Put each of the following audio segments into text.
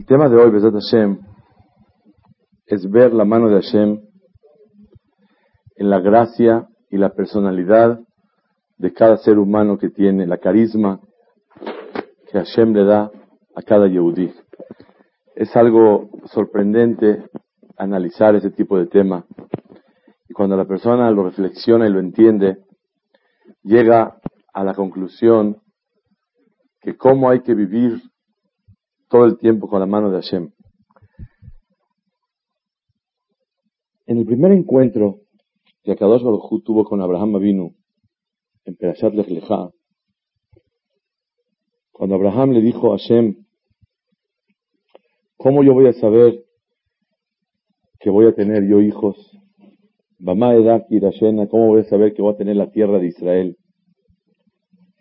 El tema de hoy, Besat Hashem, es ver la mano de Hashem en la gracia y la personalidad de cada ser humano que tiene, la carisma que Hashem le da a cada Yehudí. Es algo sorprendente analizar ese tipo de tema. Y cuando la persona lo reflexiona y lo entiende, llega a la conclusión que cómo hay que vivir todo el tiempo con la mano de Hashem. En el primer encuentro que Akadosh Baruj tuvo con Abraham Avinu en Perashat Lecha, cuando Abraham le dijo a Hashem, ¿cómo yo voy a saber que voy a tener yo hijos? Bama Edak ¿cómo voy a saber que voy a tener la tierra de Israel?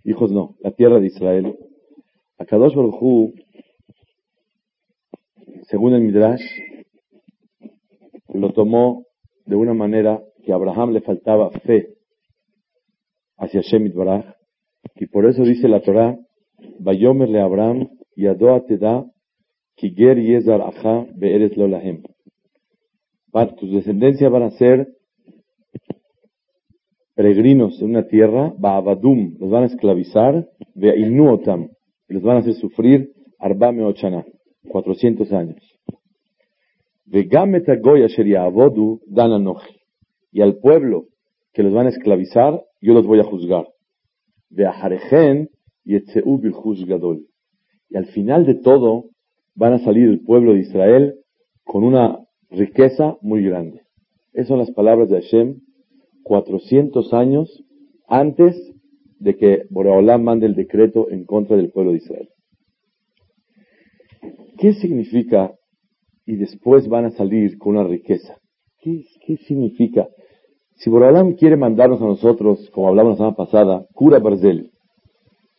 Hijos no, la tierra de Israel. Akadosh Baruj según el Midrash, lo tomó de una manera que a Abraham le faltaba fe hacia Shemit Baraj, y por eso dice la Torah, Bayomer le Abraham, Yadoa te da, Kiger Yezar Aja Be'eres Lolahem. Tus descendencias van a ser peregrinos en una tierra, Ba'abadum, los van a esclavizar, Ve'inuotam, y los van a hacer sufrir, Arba Meochana. 400 años. Y al pueblo que los van a esclavizar, yo los voy a juzgar. Y al final de todo, van a salir el pueblo de Israel con una riqueza muy grande. Esas son las palabras de Hashem 400 años antes de que Boreolam mande el decreto en contra del pueblo de Israel. ¿Qué significa? Y después van a salir con una riqueza. ¿Qué, significa? Si Borolam quiere mandarnos a nosotros, como hablamos la semana pasada, cura Barzel,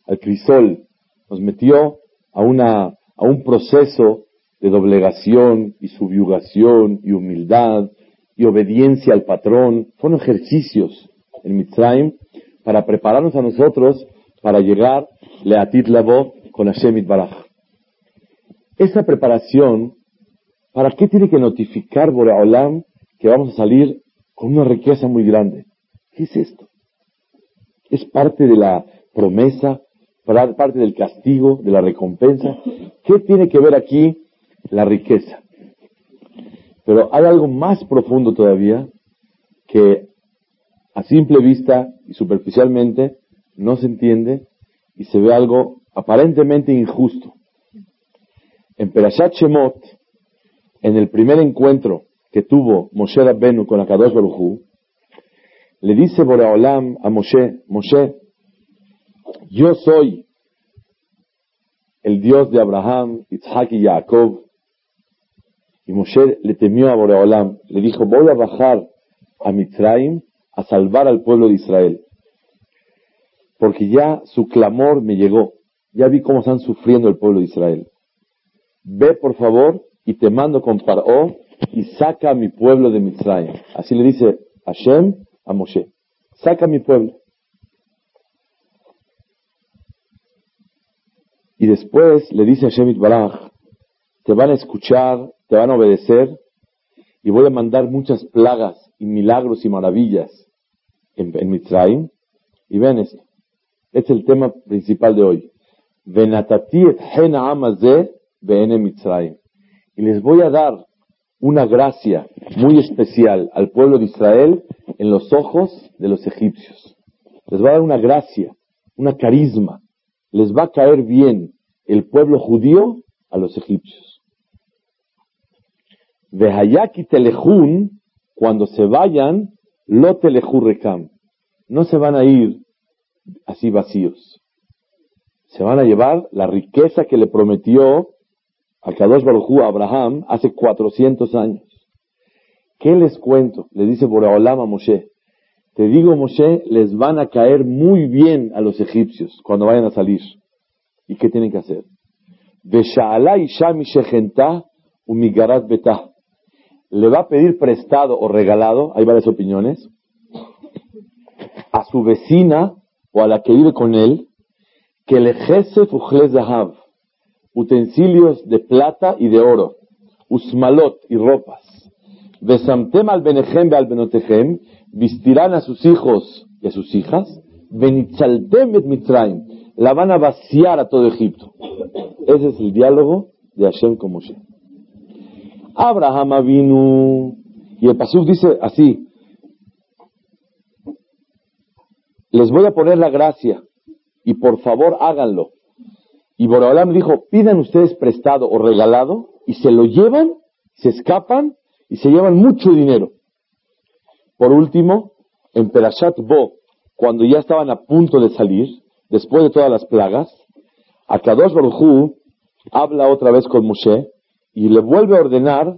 al crisol, nos metió a, una, un proceso de doblegación y subyugación y humildad y obediencia al patrón. Fueron ejercicios en Mitzrayim para prepararnos a nosotros para llegar Leatit Labo con Hashem Baraj. Esa preparación, ¿para qué tiene que notificar Boreolam que vamos a salir con una riqueza muy grande? ¿Qué es esto? ¿Es parte de la promesa? ¿Parte del castigo? ¿De la recompensa? ¿Qué tiene que ver aquí la riqueza? Pero hay algo más profundo todavía que a simple vista y superficialmente no se entiende y se ve algo aparentemente injusto. En Perashat Shemot, en el primer encuentro que tuvo Moshe Rabbenu con Akadosh Baruchu, le dice Boreolam a Moshe, Moshe, yo soy el Dios de Abraham, Isaac y Jacob. Y Moshe le temió a Boreolam, le dijo, voy a bajar a Mitzrayim a salvar al pueblo de Israel. Porque ya su clamor me llegó, ya vi cómo están sufriendo el pueblo de Israel ve por favor y te mando con Paró y saca a mi pueblo de Mitzrayim. Así le dice Hashem a Moshe, saca a mi pueblo. Y después le dice a te van a escuchar, te van a obedecer, y voy a mandar muchas plagas y milagros y maravillas en, en. Y ven esto, es el tema principal de hoy. Venatati y les voy a dar una gracia muy especial al pueblo de Israel en los ojos de los egipcios. Les va a dar una gracia, una carisma. Les va a caer bien el pueblo judío a los egipcios. Vehayaki telejun, cuando se vayan, lo telejurrekam. No se van a ir así vacíos. Se van a llevar la riqueza que le prometió a Kadosh Baruj a Abraham hace 400 años. ¿Qué les cuento? Le dice Boreolam a Moshe. Te digo, Moshe, les van a caer muy bien a los egipcios cuando vayan a salir. ¿Y qué tienen que hacer? Le va a pedir prestado o regalado, hay varias opiniones, a su vecina o a la que vive con él, que le jese zahav, utensilios de plata y de oro, usmalot y ropas. Besamtem al benejem al benotejem, vestirán a sus hijos y a sus hijas, benichaltem et la van a vaciar a todo Egipto. Ese es el diálogo de Hashem con Moshe. Abraham vino, y el Pasuk dice así, les voy a poner la gracia, y por favor háganlo. Y Boraholam dijo, pidan ustedes prestado o regalado, y se lo llevan, se escapan, y se llevan mucho dinero. Por último, en Perashat Bo, cuando ya estaban a punto de salir, después de todas las plagas, Akadosh Baruj habla otra vez con Moshe y le vuelve a ordenar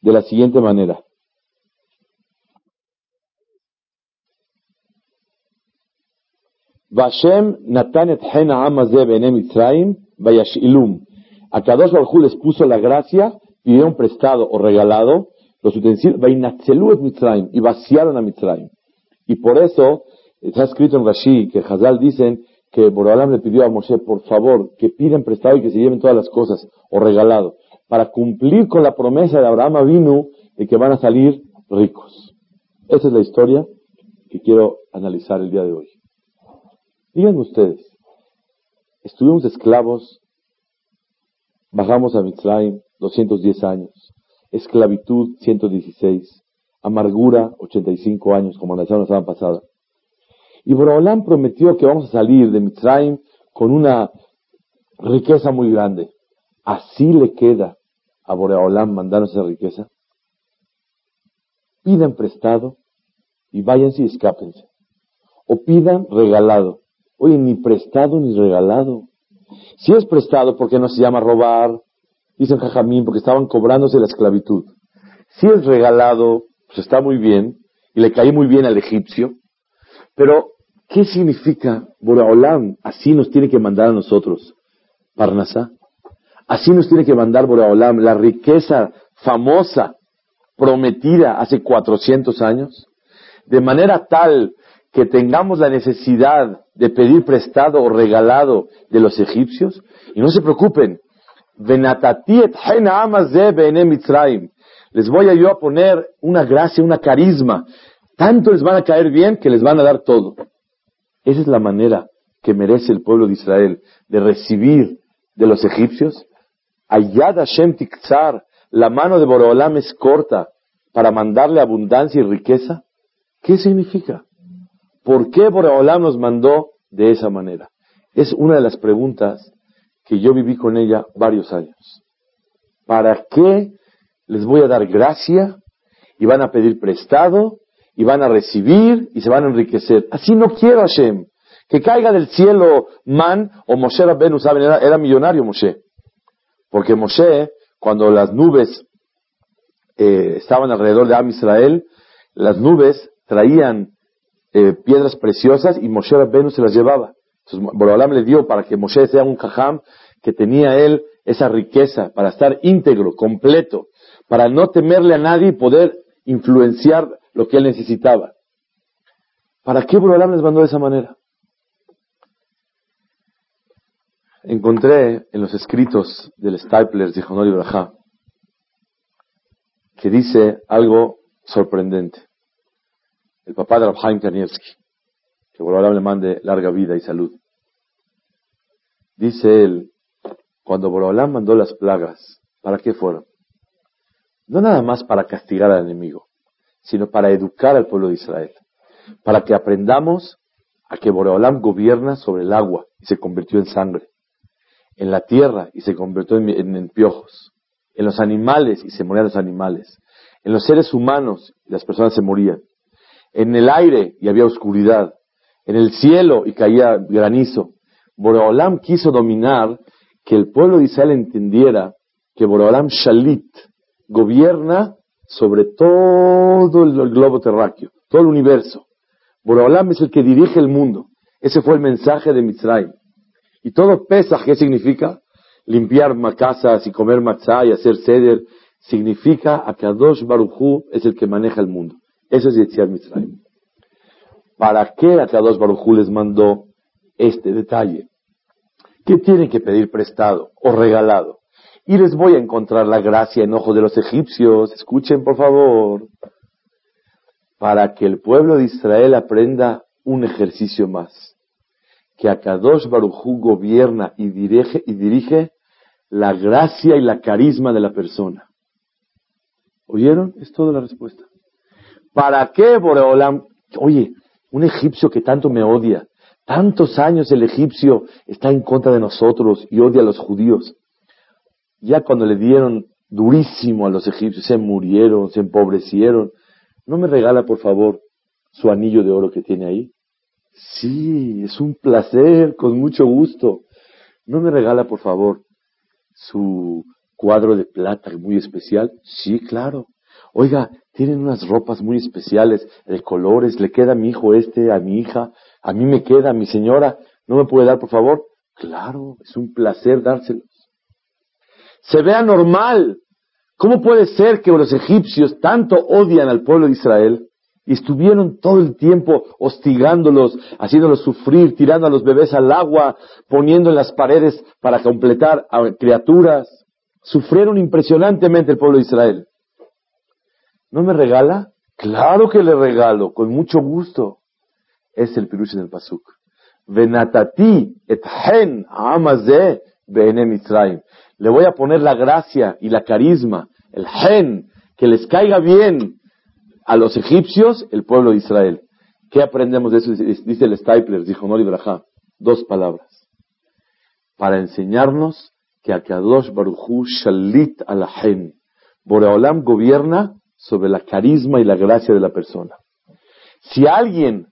de la siguiente manera. Vashem Natanet Hena Mitzrayim Vayashilum. Akadosh Baruj les puso la gracia, pidieron prestado o regalado los utensilios, Mitzrayim, y vaciaron a Mitzrayim. Y por eso está escrito en Rashi que Hazal dicen que Borobalam le pidió a Moshe, por favor, que piden prestado y que se lleven todas las cosas, o regalado, para cumplir con la promesa de Abraham Avinu de que van a salir ricos. Esa es la historia que quiero analizar el día de hoy. Díganme ustedes, estuvimos esclavos, bajamos a Mitzrayim 210 años, esclavitud 116, amargura 85 años, como la semana pasada. Y Boraholam prometió que vamos a salir de Mitzrayim con una riqueza muy grande. ¿Así le queda a Boraholam mandarnos esa riqueza? Pidan prestado y váyanse y escápense. O pidan regalado. Oye, ni prestado ni regalado. Si es prestado, ¿por qué no se llama robar? Dicen Jajamín, porque estaban cobrándose la esclavitud. Si es regalado, pues está muy bien, y le cae muy bien al egipcio, pero ¿Qué significa Boraholam? Así nos tiene que mandar a nosotros. Parnasá. Así nos tiene que mandar Boraholam la riqueza famosa, prometida hace 400 años, de manera tal que tengamos la necesidad de pedir prestado o regalado de los egipcios. Y no se preocupen. Les voy a yo a poner una gracia, una carisma. Tanto les van a caer bien que les van a dar todo. Esa es la manera que merece el pueblo de Israel de recibir de los egipcios. Ayad Hashem Tikzar, la mano de Borolam es corta para mandarle abundancia y riqueza. ¿Qué significa? ¿Por qué Borolam nos mandó de esa manera? Es una de las preguntas que yo viví con ella varios años. ¿Para qué les voy a dar gracia y van a pedir prestado y van a recibir y se van a enriquecer. Así no quiero Hashem. Que caiga del cielo man o Moshe saben, era, millonario Moshe. Porque Moshe, cuando las nubes eh, estaban alrededor de Am Israel, las nubes traían eh, piedras preciosas y Moshe Rabbeinu se las llevaba. Entonces Borolam le dio para que Moshe sea un cajam que tenía él esa riqueza para estar íntegro, completo, para no temerle a nadie y poder influenciar lo que él necesitaba. ¿Para qué Borolam les mandó de esa manera? Encontré en los escritos del Stapler de Honor que dice algo sorprendente. El papá de Rabhaim Kanievski, que Borolam le mande larga vida y salud. Dice él, cuando Borolam mandó las plagas, ¿para qué fueron? No nada más para castigar al enemigo, sino para educar al pueblo de Israel, para que aprendamos a que Boreolam gobierna sobre el agua y se convirtió en sangre, en la tierra y se convirtió en, piojos, en los animales y se morían los animales, en los seres humanos y las personas se morían, en el aire y había oscuridad, en el cielo y caía granizo. Boreolam quiso dominar que el pueblo de Israel entendiera que Borolam Shalit gobierna sobre todo el globo terráqueo, todo el universo. Borolam es el que dirige el mundo. Ese fue el mensaje de Mitzrayim. Y todo Pesach, ¿qué significa? Limpiar casas y comer matzah y hacer ceder, significa a Kadosh Baruchu es el que maneja el mundo. Eso es Yetziat Mitzrayim. ¿Para qué a Kadosh Baruchu les mandó este detalle? ¿Qué tienen que pedir prestado o regalado? Y les voy a encontrar la gracia en ojos de los egipcios. Escuchen, por favor. Para que el pueblo de Israel aprenda un ejercicio más. Que Akadosh Barujú gobierna y dirige, y dirige la gracia y la carisma de la persona. ¿Oyeron? Es toda la respuesta. ¿Para qué Boreolam? Oye, un egipcio que tanto me odia, tantos años el egipcio está en contra de nosotros y odia a los judíos. Ya cuando le dieron durísimo a los egipcios, se murieron, se empobrecieron. ¿No me regala, por favor, su anillo de oro que tiene ahí? Sí, es un placer, con mucho gusto. ¿No me regala, por favor, su cuadro de plata muy especial? Sí, claro. Oiga, tienen unas ropas muy especiales, de colores, le queda a mi hijo este, a mi hija, a mí me queda, a mi señora, ¿no me puede dar, por favor? Claro, es un placer dárselos. Se vea normal. ¿Cómo puede ser que los egipcios tanto odian al pueblo de Israel y estuvieron todo el tiempo hostigándolos, haciéndolos sufrir, tirando a los bebés al agua, poniendo en las paredes para completar a criaturas? Sufrieron impresionantemente el pueblo de Israel. ¿No me regala? Claro que le regalo, con mucho gusto. Es el pirush del pasuk. Venatati et hen Le voy a poner la gracia y la carisma, el hen, que les caiga bien a los egipcios, el pueblo de Israel. ¿Qué aprendemos de eso? Dice el Stapler, dijo Nori Braja, dos palabras. Para enseñarnos que Akadosh Baruchu Shalit Alahen. Boreolam gobierna sobre la carisma y la gracia de la persona. Si alguien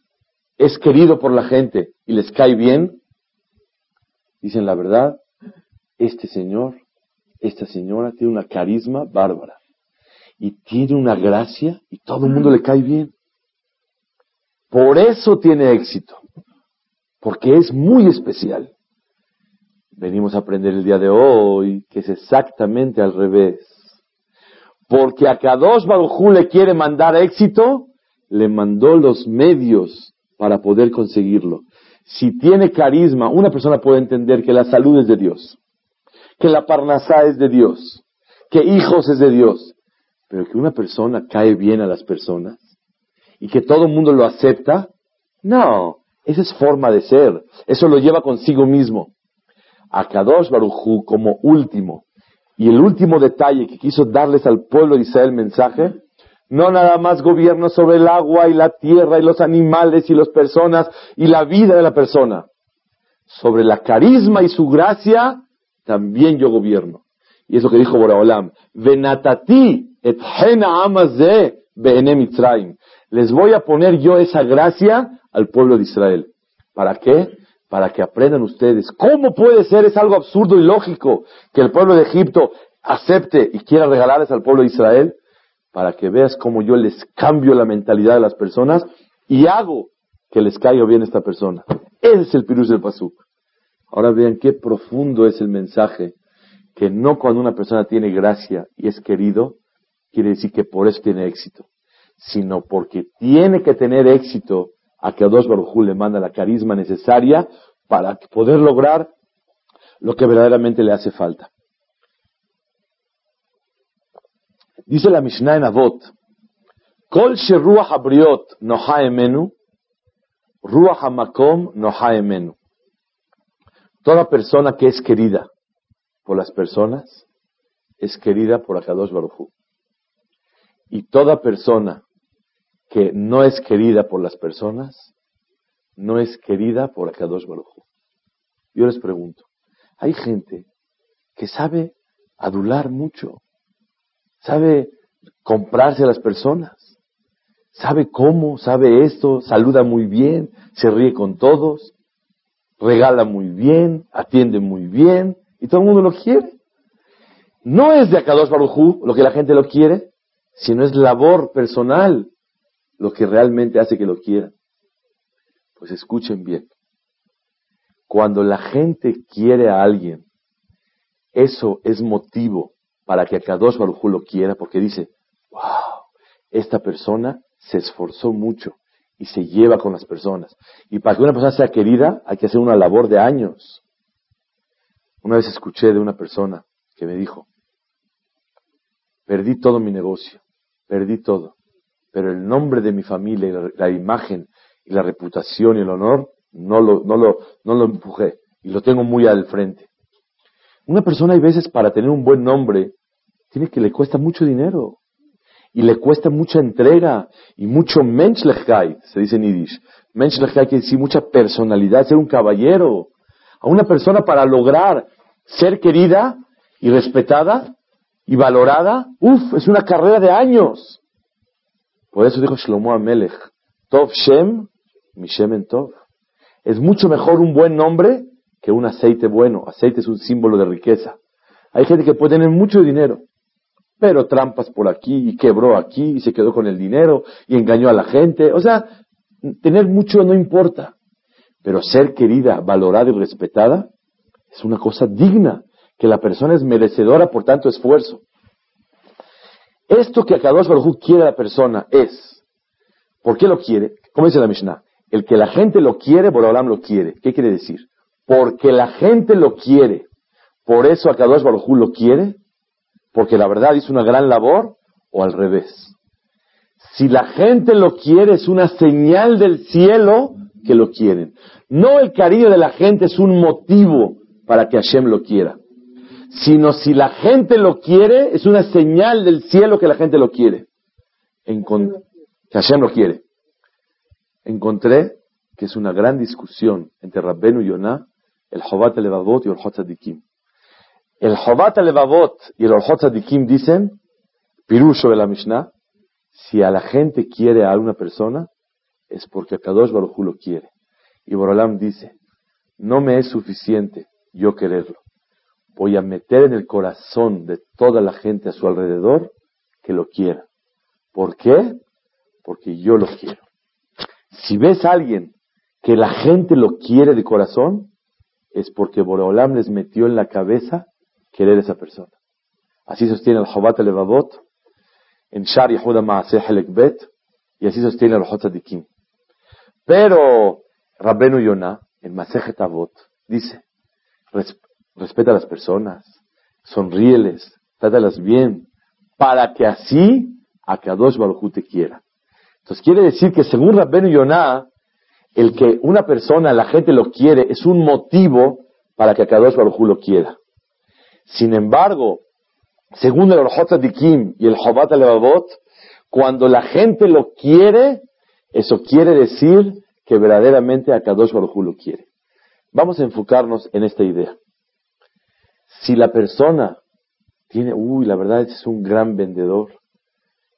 es querido por la gente y les cae bien, dicen la verdad, este señor, esta señora tiene una carisma bárbara y tiene una gracia y todo el mundo le cae bien. Por eso tiene éxito, porque es muy especial. Venimos a aprender el día de hoy que es exactamente al revés. Porque a Kadosh Barujú le quiere mandar éxito, le mandó los medios para poder conseguirlo. Si tiene carisma, una persona puede entender que la salud es de Dios, que la parnasá es de Dios, que hijos es de Dios, pero que una persona cae bien a las personas y que todo el mundo lo acepta, no, esa es forma de ser, eso lo lleva consigo mismo. A Kadosh Barujú como último y el último detalle que quiso darles al pueblo de Israel mensaje, no nada más gobierno sobre el agua y la tierra y los animales y las personas y la vida de la persona. Sobre la carisma y su gracia, también yo gobierno. Y eso que dijo Boraholam, venatati et hena amaze Les voy a poner yo esa gracia al pueblo de Israel. ¿Para qué? Para que aprendan ustedes cómo puede ser, es algo absurdo y lógico que el pueblo de Egipto acepte y quiera regalarles al pueblo de Israel, para que veas cómo yo les cambio la mentalidad de las personas y hago que les caiga bien esta persona. Ese es el pirus del pasuk. Ahora vean qué profundo es el mensaje, que no cuando una persona tiene gracia y es querido, quiere decir que por eso tiene éxito, sino porque tiene que tener éxito a que dos Barujú le manda la carisma necesaria para poder lograr lo que verdaderamente le hace falta. Dice la Mishnah en Avot, Kol sheruach habriot noha emenu, ruach hamakom noha emenu. Toda persona que es querida por las personas es querida por Akadosh Barujú. Y toda persona que no es querida por las personas, no es querida por Akadosh Baruj Yo les pregunto, hay gente que sabe adular mucho, sabe comprarse a las personas, sabe cómo, sabe esto, saluda muy bien, se ríe con todos, regala muy bien, atiende muy bien, y todo el mundo lo quiere. no es de Akadosh Barujú lo que la gente lo quiere, sino es labor personal lo que realmente hace que lo quieran. Pues escuchen bien. Cuando la gente quiere a alguien, eso es motivo para que Akadosh Barujú lo quiera, porque dice, wow, esta persona se esforzó mucho y se lleva con las personas. Y para que una persona sea querida, hay que hacer una labor de años. Una vez escuché de una persona que me dijo, perdí todo mi negocio, perdí todo, pero el nombre de mi familia, la, imagen y la reputación y el honor, no lo, no empujé y lo tengo muy al frente. Una persona hay veces para tener un buen nombre, tiene que le cuesta mucho dinero y le cuesta mucha entrega y mucho menschlichkeit, se dice en Yiddish. Menschlichkeit quiere decir mucha personalidad, ser un caballero. A una persona para lograr ser querida y respetada y valorada, uff, es una carrera de años. Por eso dijo Shlomo Amelech, Tov Shem, mi Shemen Tov. Es mucho mejor un buen nombre que un aceite bueno. Aceite es un símbolo de riqueza. Hay gente que puede tener mucho dinero, pero trampas por aquí y quebró aquí y se quedó con el dinero y engañó a la gente. O sea, tener mucho no importa, pero ser querida, valorada y respetada es una cosa digna, que la persona es merecedora por tanto esfuerzo. Esto que Akadosh Baruj quiere a la persona es, ¿por qué lo quiere? ¿Cómo dice la Mishnah? El que la gente lo quiere, Borolam lo quiere. ¿Qué quiere decir? Porque la gente lo quiere, por eso Akadosh Baruj lo quiere, porque la verdad hizo una gran labor o al revés. Si la gente lo quiere es una señal del cielo que lo quieren. No el cariño de la gente es un motivo para que Hashem lo quiera, sino si la gente lo quiere es una señal del cielo que la gente lo quiere. que Hashem lo quiere. Encontré que es una gran discusión entre Rabbenu y Yonah, el Jobat Levavot y el Hotzadikim. El Jobat Levavot y el Dikim dicen, Pirusho de la Mishnah, si a la gente quiere a una persona, es porque Kadosh Baruj lo quiere. Y Borolam dice, no me es suficiente yo quererlo. Voy a meter en el corazón de toda la gente a su alrededor que lo quiera. ¿Por qué? Porque yo lo quiero. Si ves a alguien que la gente lo quiere de corazón, es porque Borolam les metió en la cabeza querer esa persona. Así sostiene el Jobat Levavot en Shar Yehuda Maaseh Bet y así sostiene el Hot Pero Rabbenu Yonah en Masejet Avot dice, respeta a las personas, sonríeles, trátalas bien, para que así Akadosh Baruj te quiera. Entonces quiere decir que según Rabbenu Yonah, el que una persona, la gente lo quiere, es un motivo para que Akadosh Baruj lo quiera. Sin embargo, según el Orjot Dikim y el Jobat Levavot, cuando la gente lo quiere, eso quiere decir que verdaderamente Akadosh Baruj lo quiere. Vamos a enfocarnos en esta idea. Si la persona tiene, uy, la verdad, este es un gran vendedor,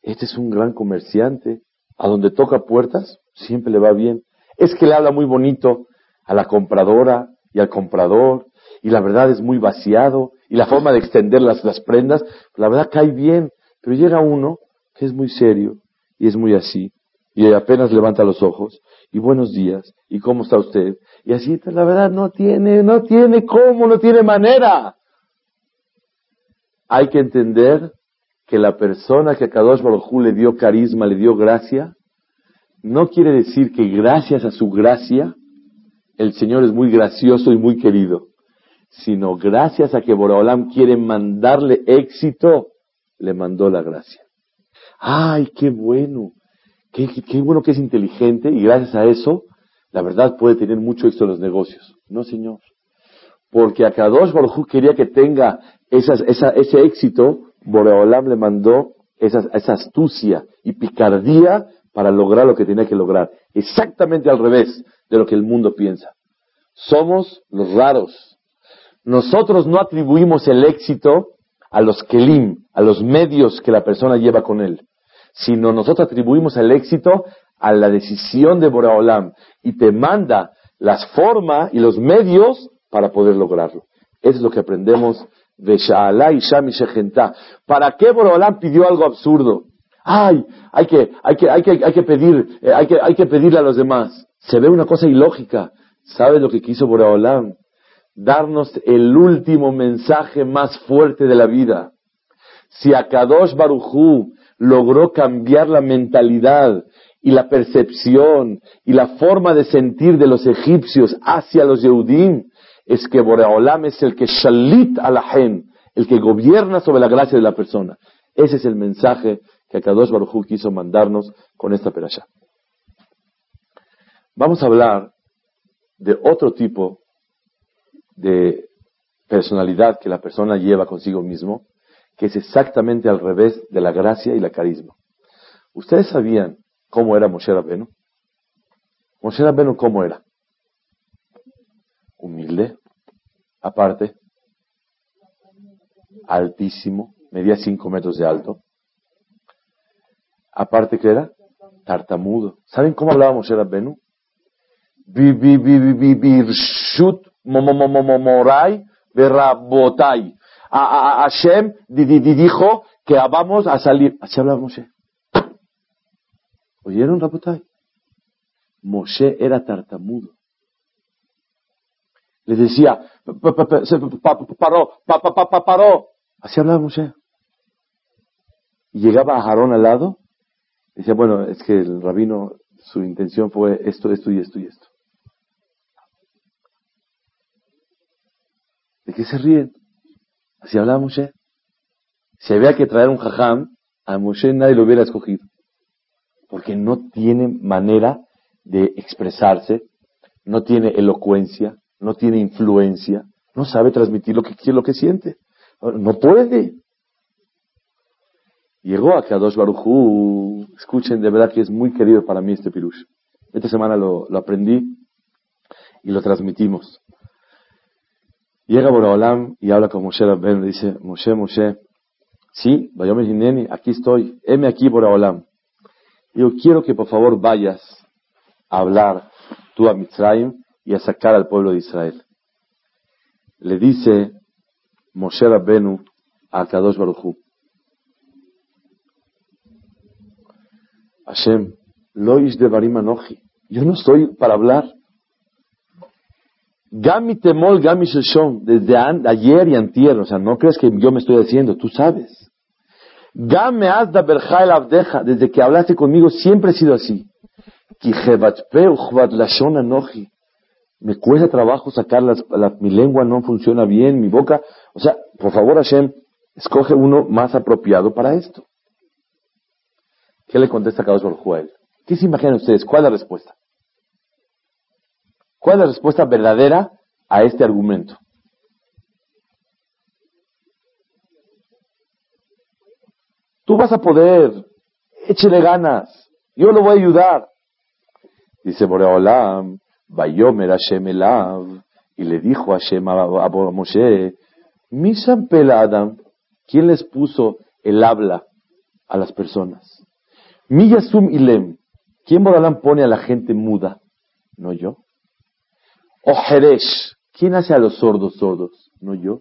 este es un gran comerciante, a donde toca puertas, siempre le va bien. Es que le habla muy bonito a la compradora y al comprador, y la verdad es muy vaciado, y la forma de extender las, las prendas, la verdad cae bien, pero llega uno que es muy serio y es muy así, y apenas levanta los ojos, y buenos días, y cómo está usted, y así, la verdad no tiene, no tiene cómo, no tiene manera. Hay que entender que la persona que a Kadosh Baruj le dio carisma, le dio gracia, no quiere decir que gracias a su gracia, el Señor es muy gracioso y muy querido sino gracias a que Boraholam quiere mandarle éxito, le mandó la gracia. ¡Ay, qué bueno! Qué, bueno que es inteligente y gracias a eso, la verdad puede tener mucho éxito en los negocios. No, señor. Porque a Kadosh Baruj quería que tenga esa, ese éxito, Boreolam le mandó esa, esa astucia y picardía para lograr lo que tenía que lograr. Exactamente al revés de lo que el mundo piensa. Somos los raros, nosotros no atribuimos el éxito a los kelim, a los medios que la persona lleva con él, sino nosotros atribuimos el éxito a la decisión de Boraholam y te manda las formas y los medios para poder lograrlo. Es lo que aprendemos ¿Para qué Borobalán pidió algo absurdo? Ay, hay que, hay que, hay que, hay que pedir, eh, hay que, hay que pedirle a los demás. Se ve una cosa ilógica. ¿Sabes lo que quiso Borobalán? Darnos el último mensaje más fuerte de la vida. Si Akadosh Baruchú logró cambiar la mentalidad y la percepción y la forma de sentir de los egipcios hacia los Yehudim, es que Boreolam es el que shalit a la gen, el que gobierna sobre la gracia de la persona. Ese es el mensaje que Akadosh Baruj quiso mandarnos con esta perasha. Vamos a hablar de otro tipo de personalidad que la persona lleva consigo mismo, que es exactamente al revés de la gracia y la carisma. ¿Ustedes sabían cómo era Moshe Rabbeinu? Moshe Rabbeinu, ¿cómo era? Humilde, aparte, altísimo, medía cinco metros de alto, aparte que era tartamudo. ¿Saben cómo hablaba Moshe Rabbenu? Birshut momomomomorai verabotai. Hashem dijo que vamos a salir. Así hablaba Moshe. ¿Oyeron Rabotai? Moshe era tartamudo le decía, paró, paró. Así hablaba Moshe. Y llegaba a Jarón al lado, decía, bueno, es que el rabino, su intención fue esto, esto y esto y esto. ¿De qué se ríen? Así hablaba Moshe. Si había que traer un jajam, a Moshe nadie lo hubiera escogido. Porque no tiene manera de expresarse, no tiene elocuencia, no tiene influencia, no sabe transmitir lo que, lo que siente. No puede. Llegó a Kadosh Barujú. Escuchen, de verdad que es muy querido para mí este pirush. Esta semana lo, aprendí y lo transmitimos. Llega Boraholam y habla con Moshe Rabben, dice, Moshe, Moshe, sí, Bayomer Hineni, aquí estoy, heme aquí Boraholam. Yo quiero que por favor vayas a hablar tú a Mitzrayim y a sacar al pueblo de Israel. Le dice Moshe Rabbenu a Kadosh Baruchu, Hashem, lois de Barimanoji, yo no estoy para hablar. Gami temol, gami sheshon, desde ayer y antier, o sea, no crees que yo me estoy haciendo, tú sabes. Game azda berjael abdeja, desde que hablaste conmigo siempre he sido así. Ki lashon anoji, me cuesta trabajo sacar las, mi lengua no funciona bien, mi boca. O sea, por favor Hashem, escoge uno más apropiado para esto. ¿Qué le contesta Kadosh Baruj? ¿Qué se imaginan ustedes? ¿Cuál es la respuesta? ¿Cuál es la respuesta verdadera a este argumento? Tú vas a poder, échele ganas, yo lo voy a ayudar. Dice Boreolam, Bayomer Hashem Elav, y le dijo a Hashem a, Moshe, Mishan Adam, ¿quién les puso el habla a las personas? Miyasum Ilem, ¿quién Boralán pone a la gente muda? No yo. O Jeresh, ¿quién hace a los sordos sordos? No yo.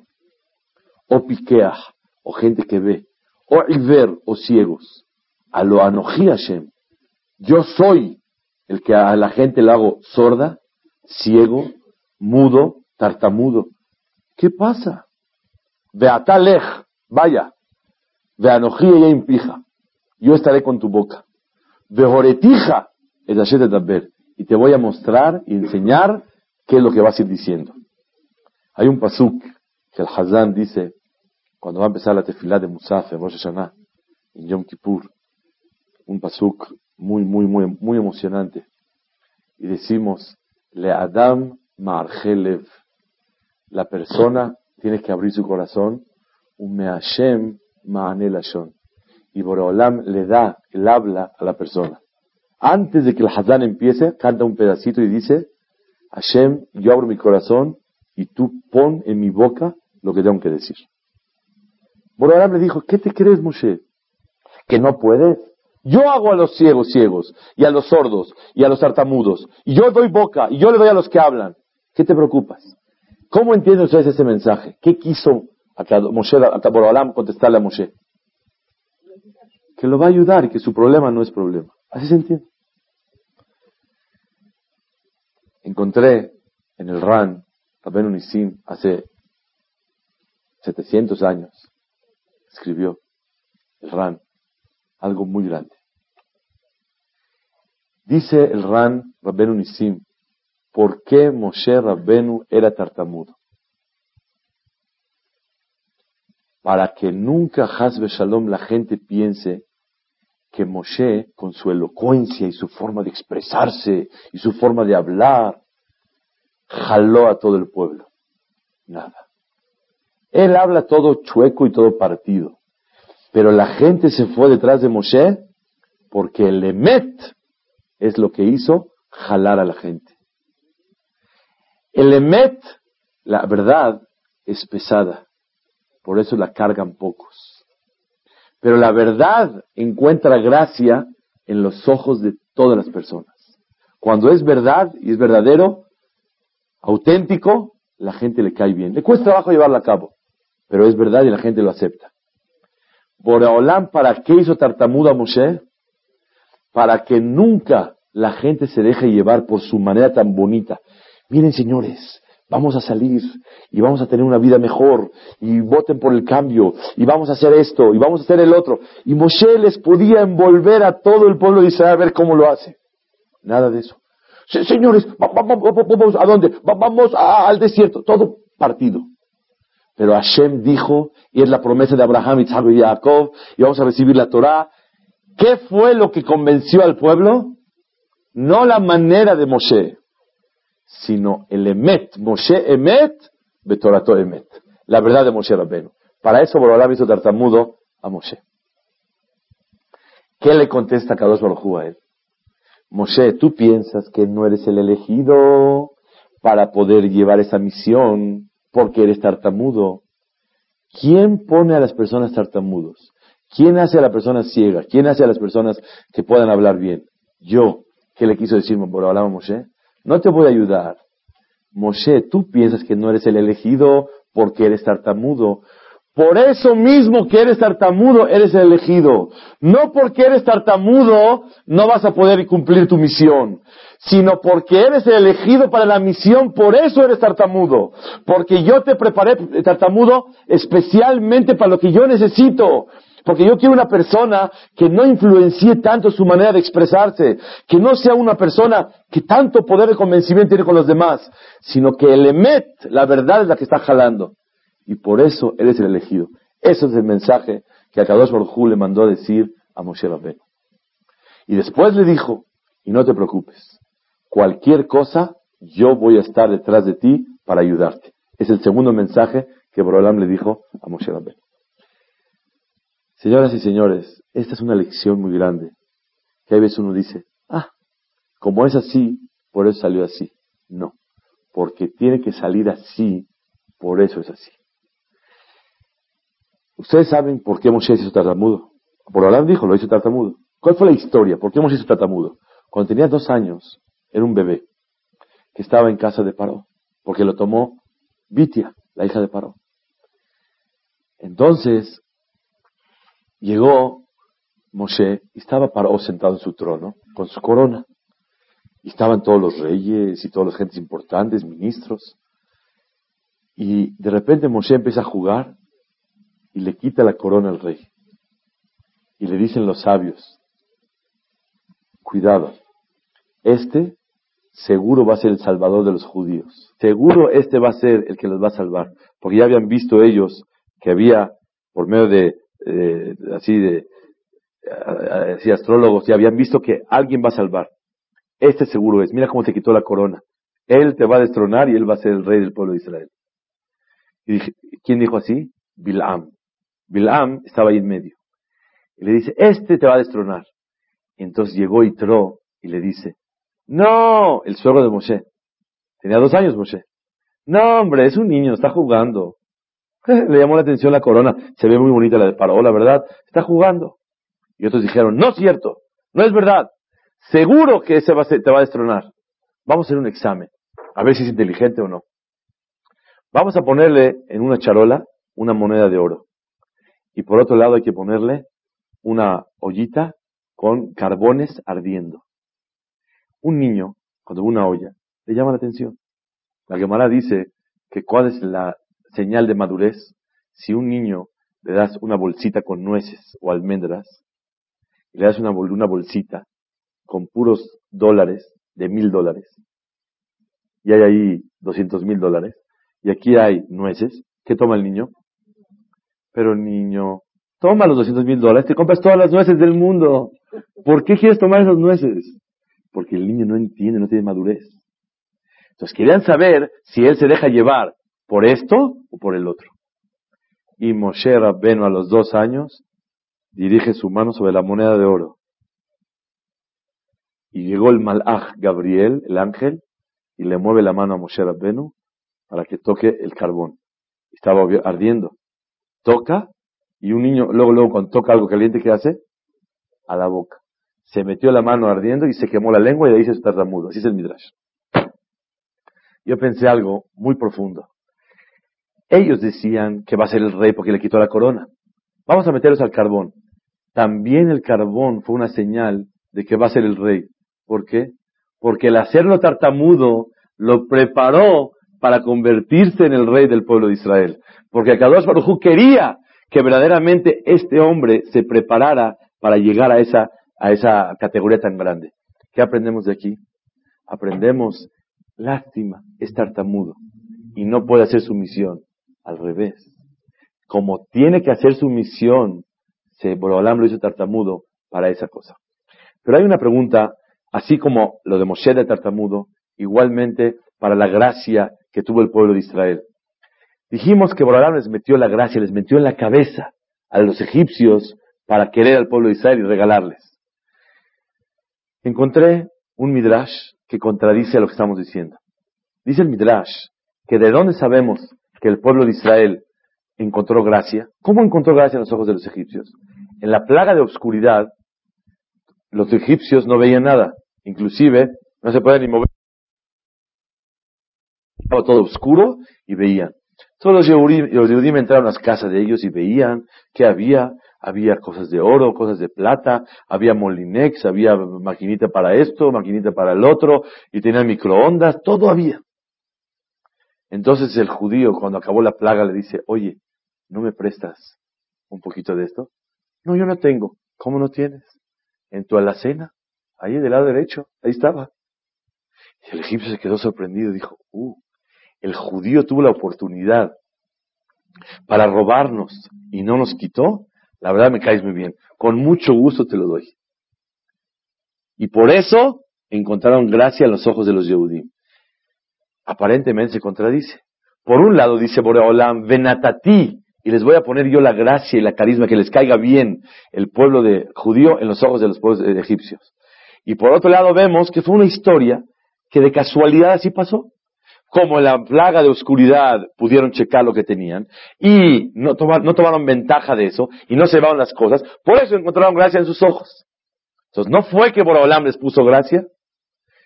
O Pikeah, o gente que ve. O Iver, o ciegos. A lo Anoji Hashem. Yo soy el que a la gente le hago sorda ciego, mudo, tartamudo. ¿Qué pasa? Beatalej, vaya. Veanojía ya impija. Yo estaré con tu boca. Vejoretija, es Y te voy a mostrar y enseñar qué es lo que vas a ir diciendo. Hay un pasuk que el Hazán dice cuando va a empezar la tefilá de Musaf en Rosh Hashanah, en Yom Kippur. Un pasuk muy, muy, muy, muy emocionante. Y decimos, le Adam Marjelev. La persona tiene que abrir su corazón. Un Meashem Ma'anelashon. Y Boreolam le da el habla a la persona. Antes de que el Hazán empiece, canta un pedacito y dice, Hashem, yo abro mi corazón y tú pon en mi boca lo que tengo que decir. Boreolam le dijo, ¿qué te crees, Moshe? Que no puedes. Yo hago a los ciegos ciegos, y a los sordos, y a los tartamudos, y yo doy boca, y yo le doy a los que hablan. ¿Qué te preocupas? ¿Cómo entienden ustedes ese mensaje? ¿Qué quiso Moshe, a Borolam contestarle a Moshe. Que lo va a ayudar y que su problema no es problema. Así se entiende. Encontré en el RAN, Rabben Unisim, hace 700 años, escribió el RAN algo muy grande. Dice el Ran Rabbenu Nisim, ¿por qué Moshe Rabbenu era tartamudo? Para que nunca Hasbe Shalom la gente piense que Moshe, con su elocuencia y su forma de expresarse y su forma de hablar, jaló a todo el pueblo. Nada. Él habla todo chueco y todo partido. Pero la gente se fue detrás de Moshe porque el Emet es lo que hizo jalar a la gente. El Emet, la verdad, es pesada. Por eso la cargan pocos. Pero la verdad encuentra gracia en los ojos de todas las personas. Cuando es verdad y es verdadero, auténtico, la gente le cae bien. Le cuesta trabajo llevarla a cabo, pero es verdad y la gente lo acepta. Boraholam, ¿para qué hizo tartamudo a Moshe? Para que nunca la gente se deje llevar por su manera tan bonita. Miren, señores, vamos a salir y vamos a tener una vida mejor y voten por el cambio y vamos a hacer esto y vamos a hacer el otro. Y Moshe les podía envolver a todo el pueblo de Israel a ver cómo lo hace. Nada de eso. Señores, vamos a dónde? Vamos al desierto. Todo partido. Pero Hashem dijo, y es la promesa de Abraham, Isaac y Jacob, y vamos a recibir la Torah. ¿Qué fue lo que convenció al pueblo? No la manera de Moshe, sino el Emet. Moshe Emet, Betorato Emet. La verdad de Moshe Rabbeinu. Para eso Borolam hizo tartamudo a Moshe. ¿Qué le contesta Kadosh Baruj a él? Moshe, tú piensas que no eres el elegido para poder llevar esa misión porque eres tartamudo. ¿Quién pone a las personas tartamudos? ¿Quién hace a las personas ciegas? ¿Quién hace a las personas que puedan hablar bien? Yo. ¿Qué le quiso decir por hablar a Moshe? No te voy a ayudar. Moshe, tú piensas que no eres el elegido porque eres tartamudo. Por eso mismo que eres tartamudo, eres el elegido. No porque eres tartamudo, no vas a poder cumplir tu misión sino porque eres elegido para la misión, por eso eres tartamudo. Porque yo te preparé tartamudo especialmente para lo que yo necesito. Porque yo quiero una persona que no influencie tanto su manera de expresarse, que no sea una persona que tanto poder de convencimiento tiene con los demás, sino que el emet, la verdad es la que está jalando. Y por eso eres el elegido. Eso es el mensaje que a Kadosh Baruj le mandó a decir a Moshe Rabbeinu. Y después le dijo, y no te preocupes, cualquier cosa, yo voy a estar detrás de ti para ayudarte. Es el segundo mensaje que Borolam le dijo a Moshe Rabbeinu. Señoras y señores, esta es una lección muy grande. Que a veces uno dice, ah, como es así, por eso salió así. No, porque tiene que salir así, por eso es así. Ustedes saben por qué Moshe hizo tartamudo. Borolam dijo, lo hizo tartamudo. ¿Cuál fue la historia? ¿Por qué Moshe hizo tartamudo? Cuando tenía dos años, era un bebé que estaba en casa de Paró, porque lo tomó Vitia, la hija de Paró. Entonces llegó Moshe y estaba Paró sentado en su trono con su corona. Y estaban todos los reyes y todas las gentes importantes, ministros. Y de repente Moshe empieza a jugar y le quita la corona al rey. Y le dicen los sabios, cuidado, este seguro va a ser el salvador de los judíos. Seguro este va a ser el que los va a salvar. Porque ya habían visto ellos que había, por medio de, así de, así astrólogos, ya habían visto que alguien va a salvar. Este seguro es. Mira cómo te quitó la corona. Él te va a destronar y él va a ser el rey del pueblo de Israel. Y ¿quién dijo así? Bilam. Bilam estaba ahí en medio. Y le dice, este te va a destronar. Y entonces llegó Itro y le dice, no, el suegro de Moshe. Tenía dos años Moshe. No, hombre, es un niño, está jugando. Le llamó la atención la corona. Se ve muy bonita la de Paró, la verdad. Está jugando. Y otros dijeron, no es cierto, no es verdad. Seguro que ese va a te va a destronar. Vamos a hacer un examen. A ver si es inteligente o no. Vamos a ponerle en una charola una moneda de oro. Y por otro lado hay que ponerle una ollita con carbones ardiendo. Un niño, cuando ve una olla, le llama la atención. La Gemara dice que cuál es la señal de madurez si un niño le das una bolsita con nueces o almendras y le das una, una bolsita con puros dólares de mil dólares y hay ahí doscientos mil dólares y aquí hay nueces, ¿qué toma el niño? Pero niño, toma los doscientos mil dólares, te compras todas las nueces del mundo. ¿Por qué quieres tomar esas nueces? Porque el niño no entiende, no tiene madurez. Entonces querían saber si él se deja llevar por esto o por el otro. Y Moshe Rabbenu a los dos años dirige su mano sobre la moneda de oro. Y llegó el Malach Gabriel, el ángel, y le mueve la mano a Moshe Rabbenu para que toque el carbón. Estaba ardiendo. Toca, y un niño, luego, luego, cuando toca algo caliente, ¿qué hace? A la boca. Se metió la mano ardiendo y se quemó la lengua y de ahí se tartamudo. Así es el Midrash. Yo pensé algo muy profundo. Ellos decían que va a ser el rey porque le quitó la corona. Vamos a meterlos al carbón. También el carbón fue una señal de que va a ser el rey. ¿Por qué? Porque el hacerlo tartamudo lo preparó para convertirse en el rey del pueblo de Israel. Porque Kadosh Baruj quería que verdaderamente este hombre se preparara para llegar a esa, a esa categoría tan grande. ¿Qué aprendemos de aquí? Aprendemos, lástima, es tartamudo y no puede hacer su misión. Al revés. Como tiene que hacer su misión, se lo hizo tartamudo para esa cosa. Pero hay una pregunta, así como lo de Moshe de tartamudo, igualmente para la gracia que tuvo el pueblo de Israel. Dijimos que Borolam les metió la gracia, les metió en la cabeza a los egipcios para querer al pueblo de Israel y regalarles. Encontré un midrash que contradice a lo que estamos diciendo. Dice el midrash que de dónde sabemos que el pueblo de Israel encontró gracia. ¿Cómo encontró gracia en los ojos de los egipcios? En la plaga de obscuridad, los egipcios no veían nada. Inclusive, no se podían ni mover. Estaba todo oscuro y veían. Todos los Yehudim, entraron a las casas de ellos y veían que había, había cosas de oro, cosas de plata, había molinex, había maquinita para esto, maquinita para el otro, y tenían microondas, todo había. Entonces el judío, cuando acabó la plaga, le dice, oye, ¿no me prestas un poquito de esto? No, yo no tengo. ¿Cómo no tienes? En tu alacena, ahí del lado derecho, ahí estaba. Y el egipcio se quedó sorprendido y dijo, uh, el judío tuvo la oportunidad para robarnos y no nos quitó. La verdad me caes muy bien. Con mucho gusto te lo doy. Y por eso encontraron gracia en los ojos de los Yehudim aparentemente se contradice. Por un lado dice Boreolam, venatati, y les voy a poner yo la gracia y la carisma, que les caiga bien el pueblo de judío en los ojos de los pueblos egipcios. Y por otro lado vemos que fue una historia que de casualidad así pasó. Como la plaga de oscuridad pudieron checar lo que tenían y no, tomaron ventaja de eso y no se llevaron las cosas, por eso encontraron gracia en sus ojos. Entonces no fue que Boreolam les puso gracia,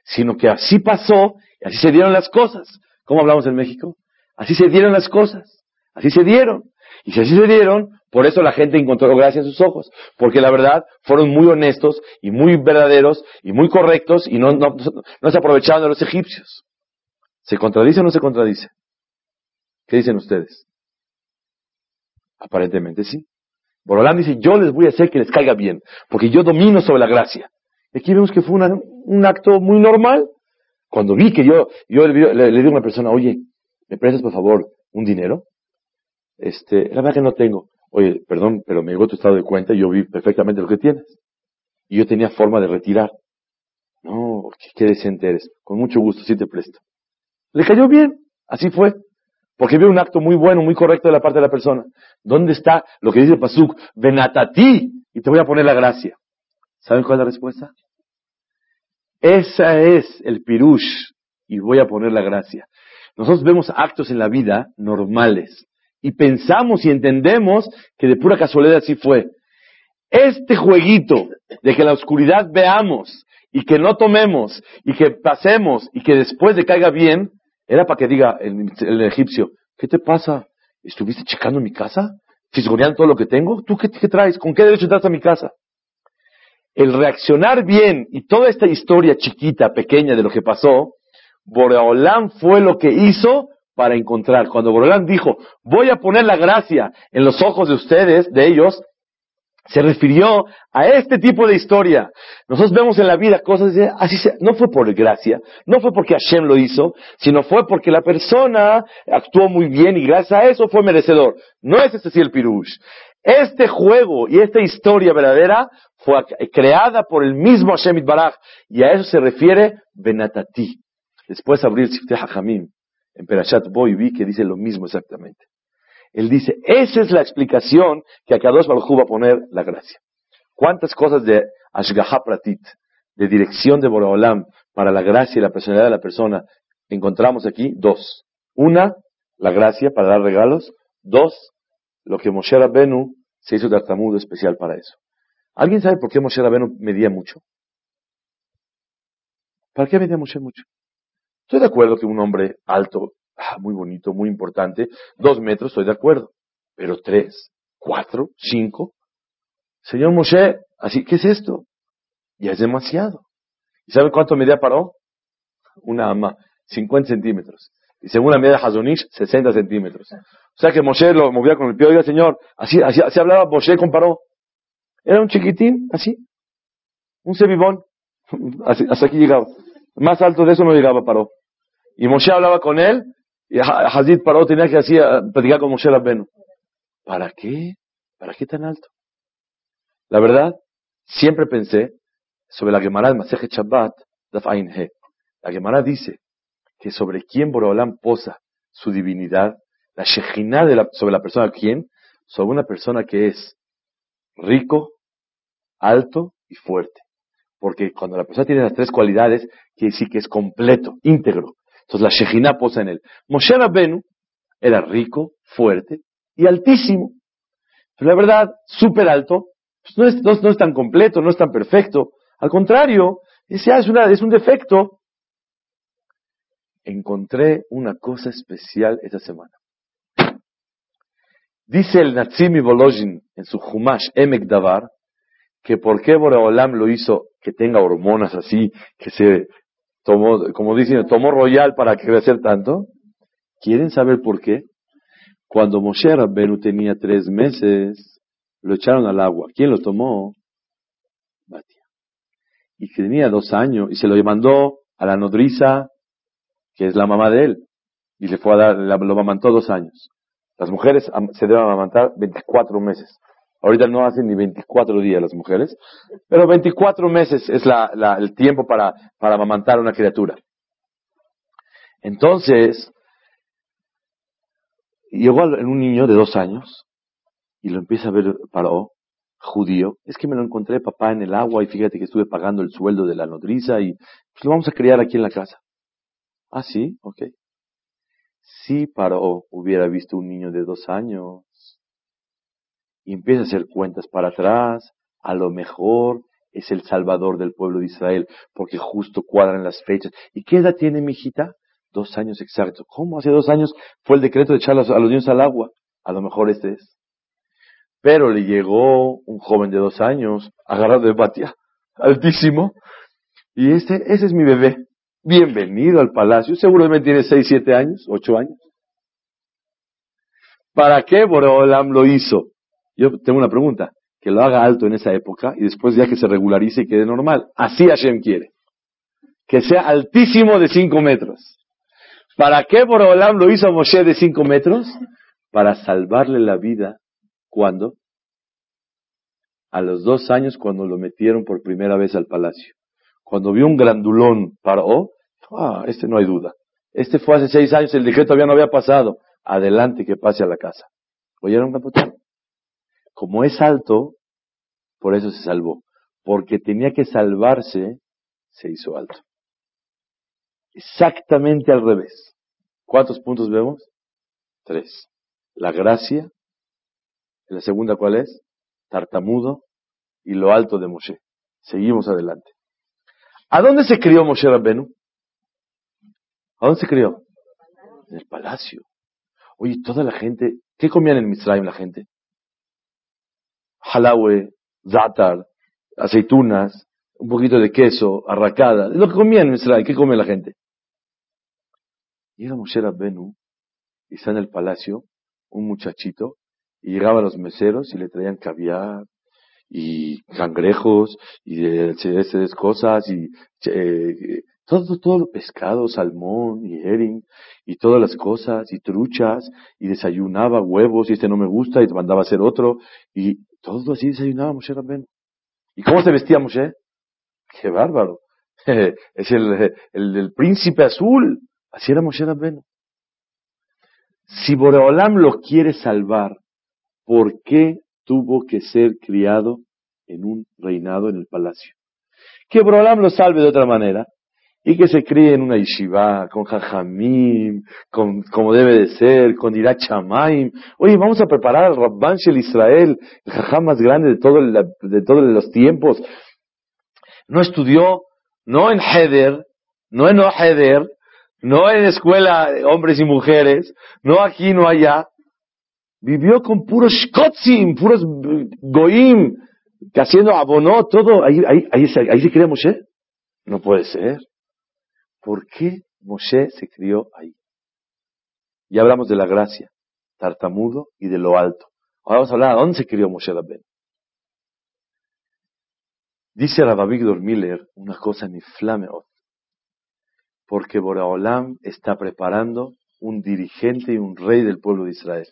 sino que así pasó y así se dieron las cosas. ¿Cómo hablamos en México? Así se dieron las cosas. Así se dieron. Y si así se dieron, por eso la gente encontró gracia en sus ojos. Porque la verdad fueron muy honestos y muy verdaderos y muy correctos y no, no, no se aprovecharon de los egipcios. ¿Se contradice o no se contradice? ¿Qué dicen ustedes? Aparentemente sí. Borolán dice, yo les voy a hacer que les caiga bien, porque yo domino sobre la gracia. Y aquí vemos que fue un acto muy normal. Cuando vi que yo, yo le, digo a una persona, oye, ¿me prestas por favor un dinero? Este, la verdad que no tengo. Oye, perdón, pero me llegó tu estado de cuenta y yo vi perfectamente lo que tienes. Y yo tenía forma de retirar. No, qué, decente eres. Con mucho gusto, sí te presto. Le cayó bien. Así fue. Porque vio un acto muy bueno, muy correcto de la parte de la persona. ¿Dónde está lo que dice Pasuk? Ven a ti y te voy a poner la gracia. ¿Saben cuál es la respuesta? Esa es el pirush, y voy a poner la gracia. Nosotros vemos actos en la vida normales y pensamos y entendemos que de pura casualidad así fue. Este jueguito de que la oscuridad veamos y que no tomemos y que pasemos y que después de caiga bien, era para que diga el, egipcio, ¿qué te pasa? ¿Estuviste checando mi casa? ¿Fisgoneando todo lo que tengo? ¿Tú qué, qué traes? ¿Con qué derecho entras a mi casa? El reaccionar bien y toda esta historia chiquita, pequeña de lo que pasó, Boreolam fue lo que hizo para encontrar. Cuando Boreolam dijo, voy a poner la gracia en los ojos de ustedes, de ellos, se refirió a este tipo de historia. Nosotros vemos en la vida cosas así, no fue por gracia, no fue porque Hashem lo hizo, sino fue porque la persona actuó muy bien y gracias a eso fue merecedor. No es ese sí el pirush. Este juego y esta historia verdadera fue creada por el mismo Hashem Baraj y a eso se refiere Benatati. Después abrir Sifteh Hajamim en Perashat Boy vi que dice lo mismo exactamente. Él dice, esa es la explicación que a Kadosh Baruj va a poner la gracia. ¿Cuántas cosas de Ashgaha Pratit, de dirección de Boreolam para la gracia y la personalidad de la persona encontramos aquí? Dos. Una, la gracia para dar regalos. Dos, lo que Moshe Rabbenu se hizo tartamudo especial para eso. ¿Alguien sabe por qué Moshe Rabbenu medía mucho? ¿Para qué medía Moshe mucho? Estoy de acuerdo que un hombre alto Ah, muy bonito, muy importante. Dos metros, estoy de acuerdo. Pero tres, cuatro, cinco. Señor Moshe, así, ¿qué es esto? Ya es demasiado. ¿Y sabe cuánto medía paró? Una ama, 50 centímetros. Y según la medida de Hazonish, 60 centímetros. O sea que Moshe lo movía con el pie. Oiga, señor, así, así, así hablaba Moshe con Paró. Era un chiquitín, así. Un sebibón. hasta aquí llegaba. Más alto de eso no llegaba Paró. Y Moshe hablaba con él y Hazid Paró tenía que así platicar con Moshe Rabbenu. ¿Para qué? ¿Para qué tan alto? La verdad, siempre pensé sobre la Gemara de Maseje Shabbat, He. La Gemara dice que sobre quién Borolam posa su divinidad, la Shejina sobre la persona quién, sobre una persona que es rico, alto y fuerte. Porque cuando la persona tiene las tres cualidades, quiere decir que es completo, íntegro. Entonces la Shejina posa en él. Moshe Rabbenu era rico, fuerte y altísimo. Pero la verdad, súper alto, pues no, es, tan completo, no es tan perfecto. Al contrario, es, es, una, es un defecto. Encontré una cosa especial esa semana. Dice el Natsimi Volozhin en su Humash Emek Davar que por qué Boreolam lo hizo que tenga hormonas así, que se tomó, como dicen, tomó royal para crecer tanto. ¿Quieren saber por qué? Cuando Moshe Rabbenu tenía tres meses, lo echaron al agua. ¿Quién lo tomó? Y tenía dos años, y se lo mandó a la nodriza, que es la mamá de él, y le fue a dar, lo amamantó dos años. Las mujeres se deben amamantar 24 meses. Ahorita no hacen ni 24 días las mujeres, pero 24 meses es el tiempo para, para amamantar a una criatura. Entonces, llegó un niño de dos años y lo empieza a ver Paró, judío. Es que me lo encontré papá en el agua y fíjate que estuve pagando el sueldo de la nodriza y pues, lo vamos a criar aquí en la casa. Ah, sí, ok. Si Paró hubiera visto un niño de dos años, y empieza a hacer cuentas para atrás, a lo mejor es el salvador del pueblo de Israel, porque justo cuadran las fechas. ¿Y qué edad tiene mi hijita? Dos años exactos. ¿Cómo hace dos años fue el decreto de echar a los niños al agua? A lo mejor este es. Pero le llegó un joven de dos años, agarrado de batia, altísimo, y este, ese es mi bebé. Bienvenido al palacio. Seguramente tiene seis, siete años, ocho años. ¿Para qué Boreolam lo hizo? Yo tengo una pregunta. Que lo haga alto en esa época y después ya que se regularice y quede normal. Así Hashem quiere. Que sea altísimo de cinco metros. ¿Para qué Borolam lo hizo a Moshe de cinco metros? Para salvarle la vida. ¿Cuándo? A los dos años cuando lo metieron por primera vez al palacio. Cuando vio un grandulón paró, ah, este no hay duda. Este fue hace seis años, el decreto todavía no había pasado. Adelante que pase a la casa. ¿Oyeron, capitán? Como es alto, por eso se salvó. Porque tenía que salvarse, se hizo alto. Exactamente al revés. ¿Cuántos puntos vemos? Tres. La gracia. La segunda, ¿cuál es? Tartamudo. Y lo alto de Moshe. Seguimos adelante. ¿A dónde se crió Moshe Rabbenu? ¿A dónde se crió? En el palacio. Oye, toda la gente ¿Qué comían en Mitzrayim la gente? Halawe, zatar, aceitunas, un poquito de queso, arracada. Lo que comían en Mitzrayim. ¿Qué come la gente? Llega Moshe Rabbenu y está en el palacio un muchachito y llegaba a los meseros y le traían caviar y cangrejos y de, esas cosas y eh, todo, todo pescado, salmón y herring y todas las cosas y truchas y desayunaba huevos y este no me gusta y mandaba a hacer otro y todo así desayunaba Moshe Rabbenu. ¿Y cómo se vestía Moshe? ¡Qué bárbaro! es el, el, príncipe azul. Así era Moshe Rabbenu. Si Boreolam lo quiere salvar, ¿por qué tuvo que ser criado en un reinado en el palacio? Que Boreolam lo salve de otra manera y que se críe en una yeshiva, con jajamim, con, como debe de ser, con irá chamaim. Oye, vamos a preparar al Rabban Shel Israel, el jajam más grande de, todo de todos los tiempos. No estudió, no en Heder, no en Oheder, no en escuela hombres y mujeres, no aquí, no allá. Vivió con puros shkotzim, puros goim, haciendo abonó todo. Ahí, ahí, ahí, ahí se crea Moshe. No puede ser. ¿Por qué Moshe se crió ahí? Ya hablamos de la gracia, tartamudo y de lo alto. Ahora vamos a hablar, ¿a dónde se crió Moshe Rabben? Dice Rabbi Miller una cosa ni flameot, porque Boraholam está preparando un dirigente y un rey del pueblo de Israel.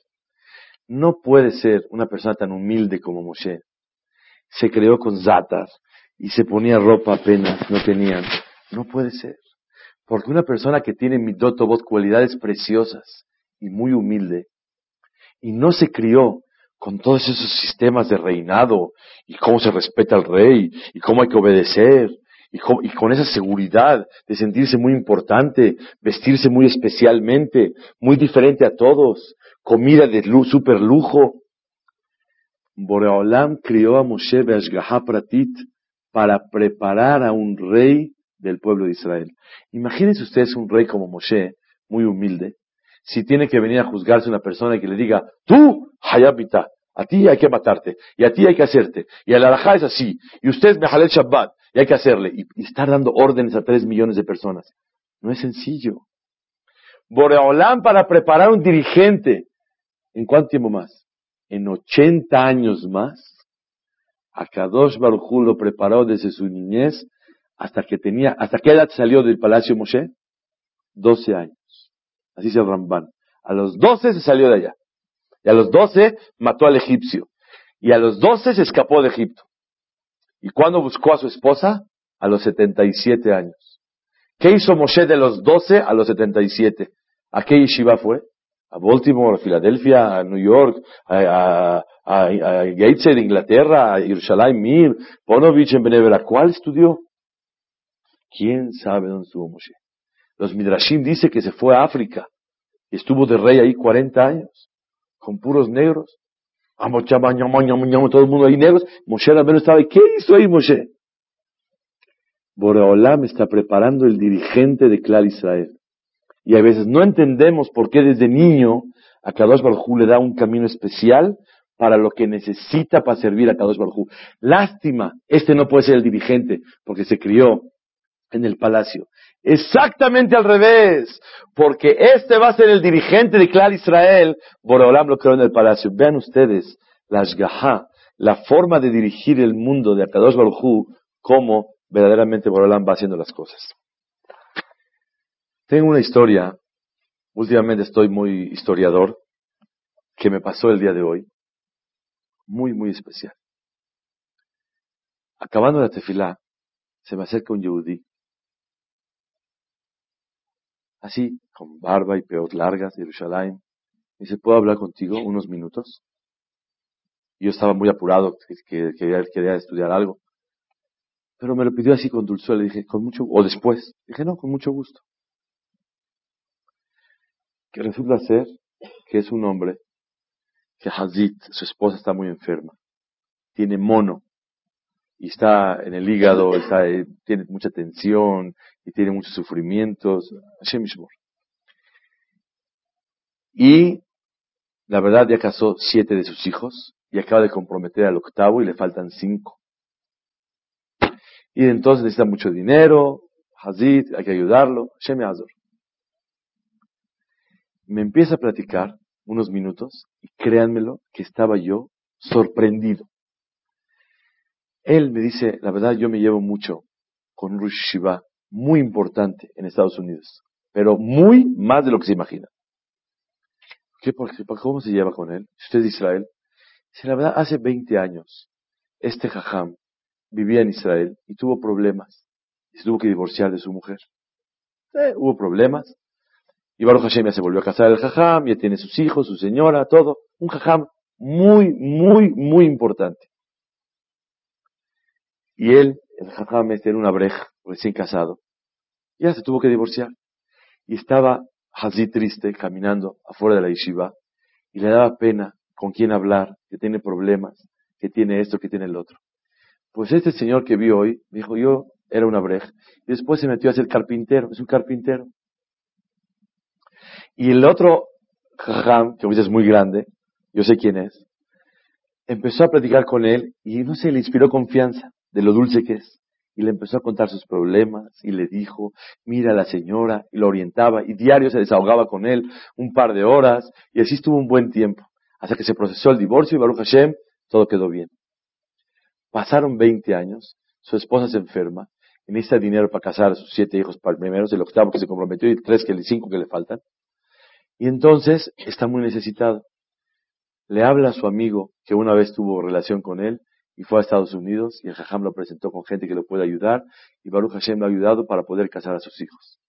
No puede ser una persona tan humilde como Moshe. Se creó con zatar y se ponía ropa apenas, no tenían. No puede ser. Porque una persona que tiene midotobot, cualidades preciosas y muy humilde, y no se crió con todos esos sistemas de reinado, y cómo se respeta al rey, y cómo hay que obedecer, y, con esa seguridad de sentirse muy importante, vestirse muy especialmente, muy diferente a todos, comida de super lujo. Boreolam crió a Moshe Beashgaha Pratit para preparar a un rey del pueblo de Israel. Imagínense ustedes un rey como Moshe, muy humilde, si tiene que venir a juzgarse una persona que le diga, tú, Hayabita, a ti hay que matarte, y a ti hay que hacerte, y el alajá es así, y usted Mehalel Shabbat, y hay que hacerle, y, estar dando órdenes a tres millones de personas. No es sencillo. Boreolam para preparar un dirigente, ¿en cuánto tiempo más? En 80 años más. Akadosh Baruj lo preparó desde su niñez hasta que tenía, ¿hasta qué edad salió del palacio Moshe? 12 años. Así dice Ramban. A los 12 se salió de allá. Y a los 12 mató al egipcio. Y a los 12 se escapó de Egipto. ¿Y cuándo buscó a su esposa? A los 77 años. ¿Qué hizo Moshe de los 12 a los 77? ¿A qué yeshiva fue? A Baltimore, a Filadelfia, a New York, a, a, de Inglaterra, a Yerushalayim, Mir, Ponovich en Benevera. ¿Cuál estudió? ¿Quién sabe dónde estuvo Moshe? Los Midrashim dice que se fue a África y estuvo de rey ahí 40 años, con puros negros. Todo el mundo ahí negros. Moshe Rabbeinu estaba ahí. ¿Qué hizo ahí Moshe? Boreolam está preparando el dirigente de Clar Israel. Y a veces no entendemos por qué desde niño a Kadosh Baruj le da un camino especial para lo que necesita para servir a Kadosh Baruj Lástima, este no puede ser el dirigente porque se crió en el palacio. Exactamente al revés, porque este va a ser el dirigente de Clar Israel, Boreolam lo creó en el palacio. Vean ustedes la ashgaha, la forma de dirigir el mundo de Akadosh Baruj cómo verdaderamente Boreolam va haciendo las cosas. Tengo una historia, últimamente estoy muy historiador, que me pasó el día de hoy, muy, muy especial. Acabando la tefilá, se me acerca un yehudí así, con barba y peot largas, Yerushalayim. Me dice, ¿puedo hablar contigo unos minutos? Yo estaba muy apurado, que, quería, estudiar algo. Pero me lo pidió así con dulzura, le dije, con mucho, o después. Dije, no, con mucho gusto. Que resulta ser que es un hombre que Hazit, su esposa está muy enferma. Tiene mono. Y está en el hígado, tiene mucha tensión, y tiene muchos sufrimientos. Y la verdad ya casó siete de sus hijos y acaba de comprometer al octavo y le faltan cinco. Y entonces necesita mucho dinero, Hazid, hay que ayudarlo, Azor. Me empieza a platicar unos minutos y créanmelo que estaba yo sorprendido. Él me dice, la verdad yo me llevo mucho con un Rosh muy importante en Estados Unidos, pero muy más de lo que se imagina. ¿Qué, ¿Cómo se lleva con él? Usted es de Israel. Si la verdad, hace 20 años, este jajam vivía en Israel y tuvo problemas y se tuvo que divorciar de su mujer. Eh, hubo problemas. Y Baruch Hashem ya se volvió a casar el jajam, ya tiene sus hijos, su señora, todo. Un jajam muy, muy, muy importante. Y él, el jajam este era una breja, recién casado. Ya se tuvo que divorciar. Y estaba así triste, caminando afuera de la yeshiva, y le daba pena con quién hablar, que tiene problemas, que tiene esto, que tiene el otro. Pues este señor que vi hoy, dijo, yo era una breja. Y después se metió a ser carpintero, es un carpintero. Y el otro jajam, que es muy grande, yo sé quién es, empezó a platicar con él y no sé, le inspiró confianza de lo dulce que es. Y le empezó a contar sus problemas y le dijo, mira a la señora, y lo orientaba y diario se desahogaba con él un par de horas y así estuvo un buen tiempo. Hasta que se procesó el divorcio y Baruch Hashem, todo quedó bien. Pasaron 20 años, su esposa se enferma y necesita dinero para casar a sus siete hijos para primeros, el octavo que se comprometió y tres que cinco que le faltan. Y entonces está muy necesitado. Le habla a su amigo que una vez tuvo relación con él y fue a Estados Unidos y el Jajam lo presentó con gente que lo puede ayudar y Baruch Hashem lo ha ayudado para poder casar a sus hijos.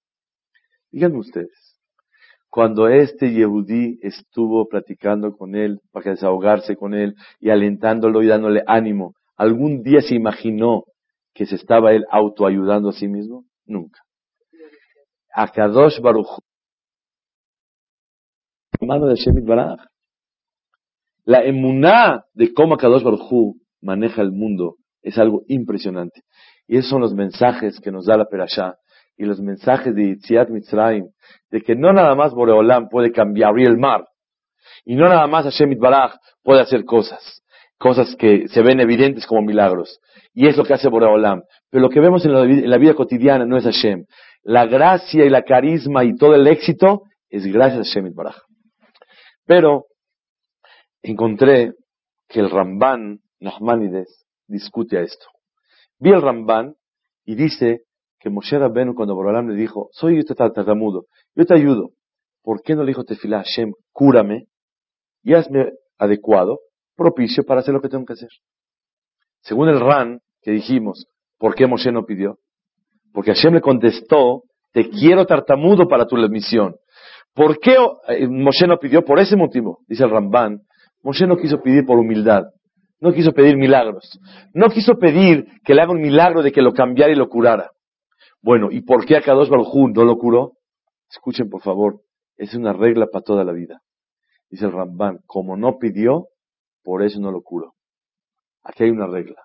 Díganme ustedes, cuando este Yehudí estuvo platicando con él para desahogarse con él y alentándolo y dándole ánimo, ¿algún día se imaginó que se estaba él autoayudando a sí mismo? Nunca. Akadosh Baruch mano de Shemit. La emuná de cómo Akadosh Baruch maneja el mundo es algo impresionante. Y esos son los mensajes que nos da la Perashá y los mensajes de Yitziat Mitzrayim, de que no nada más Boreolam puede cambiar el mar, y no nada más Hashem Baraj puede hacer cosas, cosas que se ven evidentes como milagros, y es lo que hace Boreolam. Pero lo que vemos en la, vida, cotidiana no es Hashem. La gracia y la carisma y todo el éxito es gracias a Hashem Baraj. Pero encontré que el Ramban Nachmanides discute a esto. Vi el Ramban y dice que Moshe Rabbenu cuando Borolam le dijo, soy yo tartamudo, yo te ayudo. ¿Por qué no le dijo Tefilá Hashem, cúrame y hazme adecuado, propicio para hacer lo que tengo que hacer? Según el Ran que dijimos, ¿por qué Moshe no pidió? Porque Hashem le contestó, te quiero tartamudo para tu misión. ¿Por qué eh, Moshe no pidió? Por ese motivo, dice el Ramban. Moshe no quiso pedir por humildad. No quiso pedir milagros. No quiso pedir que le haga un milagro de que lo cambiara y lo curara. Bueno, ¿y por qué Akadosh Baruj no lo curó? Escuchen, por favor. Es una regla para toda la vida. Dice el Ramban, como no pidió, por eso no lo curó. Aquí hay una regla.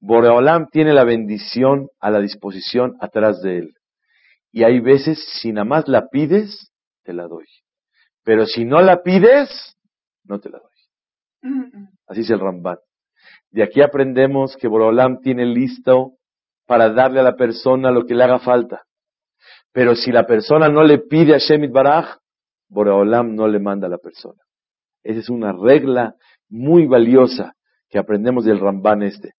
Boreolam tiene la bendición a la disposición atrás de él. Y hay veces, si nada más la pides, te la doy. Pero si no la pides, no te la doy. Así es el Ramban. De aquí aprendemos que Borolam tiene listo para darle a la persona lo que le haga falta. Pero si la persona no le pide a Shemit Baraj, Borolam no le manda a la persona. Esa es una regla muy valiosa que aprendemos del Ramban este.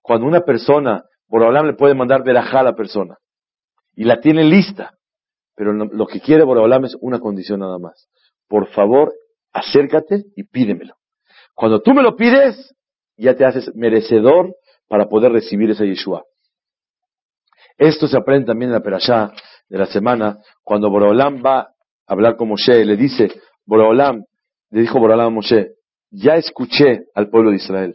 Cuando una persona, Borolam le puede mandar verajá a la persona y la tiene lista, pero lo que quiere Borolam es una condición nada más. Por favor, acércate y pídemelo. Cuando tú me lo pides, ya te haces merecedor para poder recibir esa Yeshua. Esto se aprende también en la perashá de la semana, cuando Borolam va a hablar con Moshe, le dice, Borolam, le dijo Borolam a Moshe, ya escuché al pueblo de Israel.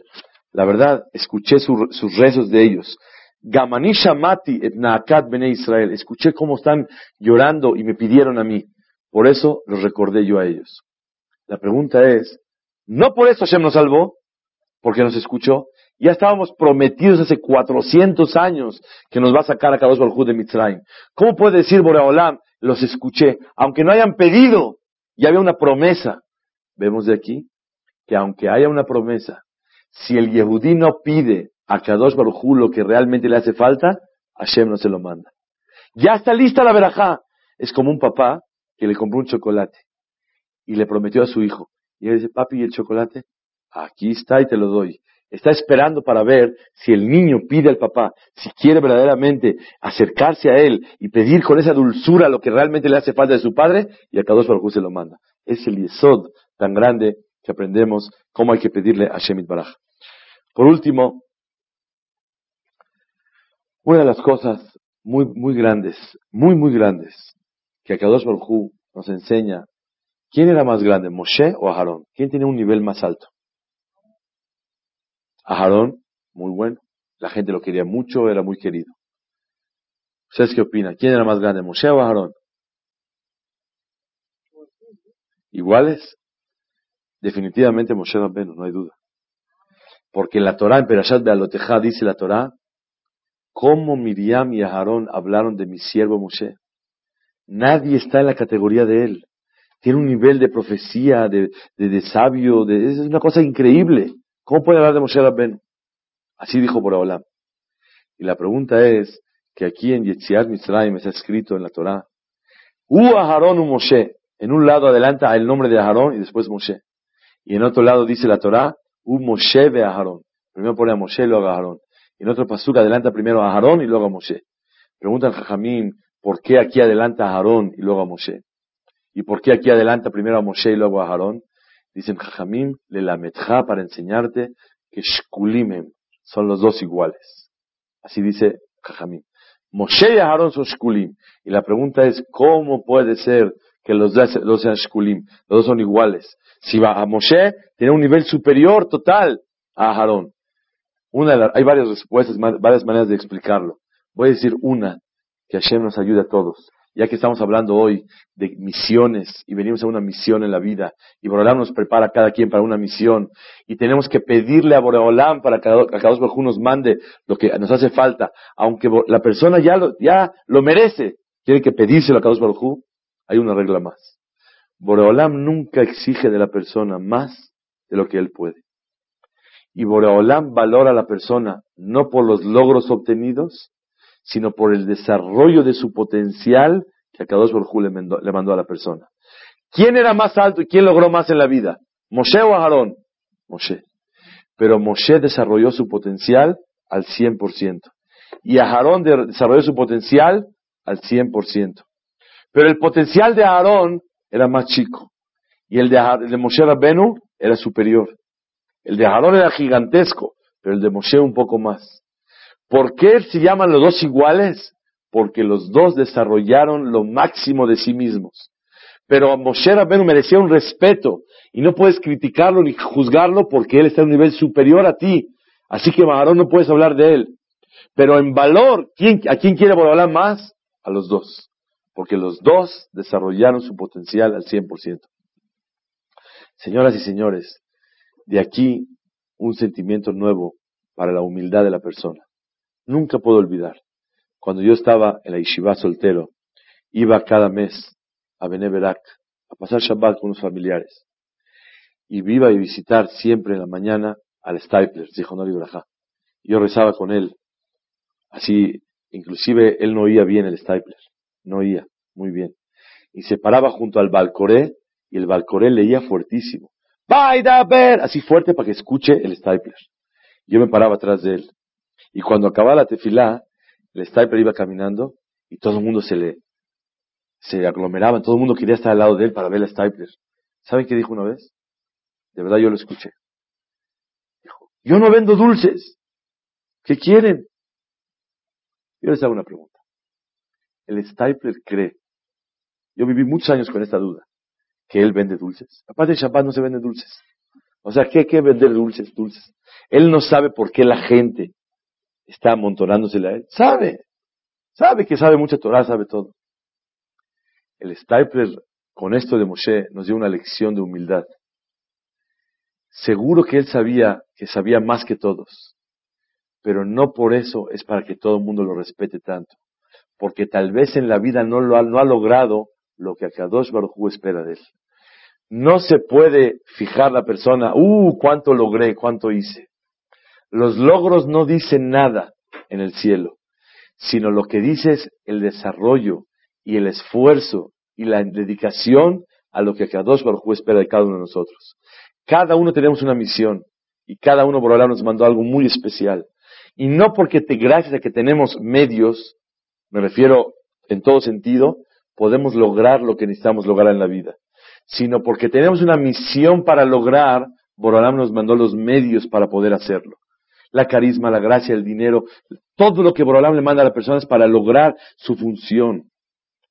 La verdad, escuché sus rezos de ellos. Gamani shamati et naakat bene Israel. Escuché cómo están llorando y me pidieron a mí. Por eso los recordé yo a ellos. La pregunta es, no por eso Hashem nos salvó, porque nos escuchó. Ya estábamos prometidos hace 400 años que nos va a sacar a Kadosh Baruj de Mitzrayim. ¿Cómo puede decir Boreolam, los escuché? Aunque no hayan pedido, ya había una promesa. vemos de aquí que aunque haya una promesa, si el Yehudí no pide a Kadosh Baruj lo que realmente le hace falta, Hashem no se lo manda. Ya está lista la verajá. Es como un papá que le compró un chocolate y le prometió a su hijo. Y él dice, papi, ¿y el chocolate? Aquí está y te lo doy. Está esperando para ver si el niño pide al papá, si quiere verdaderamente acercarse a él y pedir con esa dulzura lo que realmente le hace falta de su padre, y a Kadosh Baruj se lo manda. Es el yesod tan grande que aprendemos cómo hay que pedirle a Shemit Baraj. Por último, una de las cosas muy, muy grandes, muy, muy grandes, que Akadosh Baruj nos enseña, ¿quién era más grande, Moshe o Aarón? ¿Quién tiene un nivel más alto? Aarón, muy bueno. La gente lo quería mucho, era muy querido. ¿Ustedes qué opinan? ¿Quién era más grande, Moshe o Aarón? ¿Iguales? Definitivamente Moshe Rabbeinu, no hay duda. Porque en la Torah, en Perashat Bealotejá, dice la Torah, cómo Miriam y Aarón hablaron de mi siervo Moshe. Nadie está en la categoría de él. Tiene un nivel de profecía, de, de, sabio, de, es una cosa increíble. ¿Cómo puede hablar de Moshe Rabbeinu? Así dijo Boraholam. Y la pregunta es, que aquí en Yetziat Mitzrayim está escrito en la Torah, U Aarón u Moshe. En un lado adelanta el nombre de Aarón y después Moshe. Y en otro lado dice la Torah, U Moshe ve Aarón. Primero pone a Moshe y luego a Aarón. Y en otro pasuk adelanta primero a Aarón y luego a Moshe. Pregunta al Jajamín, ¿por qué aquí adelanta a Aarón y luego a Moshe? ¿Y por qué aquí adelanta primero a Moshe y luego a Aarón? Dicen Jajamim, le lametja para enseñarte que Shkulimem son los dos iguales. Así dice Jajamim. Moshe y Aarón son Shkulim. Y la pregunta es, ¿cómo puede ser que los dos sean Shkulim? Los dos son iguales. Si va a Moshe, tiene un nivel superior total a Aarón. Hay varias respuestas, varias maneras de explicarlo. Voy a decir una, que Hashem nos ayude a todos. Ya que estamos hablando hoy de misiones y venimos a una misión en la vida y Boreolam nos prepara cada quien para una misión y tenemos que pedirle a Boreolam para que cada uno nos mande lo que nos hace falta, aunque la persona ya lo, ya lo merece, tiene que pedírselo a Kadosh Baruj hay una regla más. Boreolam nunca exige de la persona más de lo que él puede. Y Boreolam valora a la persona no por los logros obtenidos, sino por el desarrollo de su potencial que a Kadosh Baruj le, le mandó a la persona. ¿Quién era más alto y quién logró más en la vida? ¿Moshe o Aarón? Moshe. Pero Moshe desarrolló su potencial al 100%. Y Aarón desarrolló su potencial al 100%. Pero el potencial de Aarón era más chico. Y el de, el de Moshe Rabbenu era superior. El de Aarón era gigantesco, pero el de Moshe un poco más. ¿Por qué se llaman los dos iguales? Porque los dos desarrollaron lo máximo de sí mismos. Pero Moshe Rabbenu merecía un respeto y no puedes criticarlo ni juzgarlo porque él está en un nivel superior a ti. Así que Aarón no puedes hablar de él. Pero en valor, ¿a quién quiere hablar más? A los dos porque los dos desarrollaron su potencial al 100%. Señoras y señores, de aquí un sentimiento nuevo para la humildad de la persona. Nunca puedo olvidar, cuando yo estaba en la yeshiva soltero, iba cada mes a Beneberak a pasar Shabbat con unos familiares. Y iba a visitar siempre en la mañana al Stipler, dijo Nori Yo rezaba con él. Así, inclusive él no oía bien el Stipler no oía, muy bien. Y se paraba junto al balcoré y el balcoré leía fuertísimo. ¡Vaida ver! Así fuerte para que escuche el stapler. Yo me paraba atrás de él. Y cuando acababa la tefilá, el stapler iba caminando y todo el mundo se le se aglomeraba, todo el mundo quería estar al lado de él para ver el stapler. ¿Saben qué dijo una vez? De verdad yo lo escuché. Dijo, yo no vendo dulces. ¿Qué quieren? Yo les hago una pregunta el Stapler cree, yo viví muchos años con esta duda, que él vende dulces. Aparte de Shabbat no se vende dulces. O sea, ¿qué que vender dulces, dulces? Él no sabe por qué la gente está amontonándosela a él. Sabe. Sabe que sabe mucha Torah, sabe todo. El Stapler, con esto de Moshe, nos dio una lección de humildad. Seguro que él sabía que sabía más que todos, pero no por eso es para que todo el mundo lo respete tanto porque tal vez en la vida no, lo ha, no ha logrado lo que Akadosh Baruj Hu espera de él. No se puede fijar la persona, uh, cuánto logré, cuánto hice. Los logros no dicen nada en el cielo, sino lo que dice es el desarrollo y el esfuerzo y la dedicación a lo que Kadosh Baruj espera de cada uno de nosotros. Cada uno tenemos una misión y cada uno por ahora nos mandó algo muy especial. Y no porque te, gracias a que tenemos medios, me refiero en todo sentido, podemos lograr lo que necesitamos lograr en la vida, sino porque tenemos una misión para lograr, Borolam nos mandó los medios para poder hacerlo. La carisma, la gracia, el dinero, todo lo que Borolam le manda a las personas para lograr su función.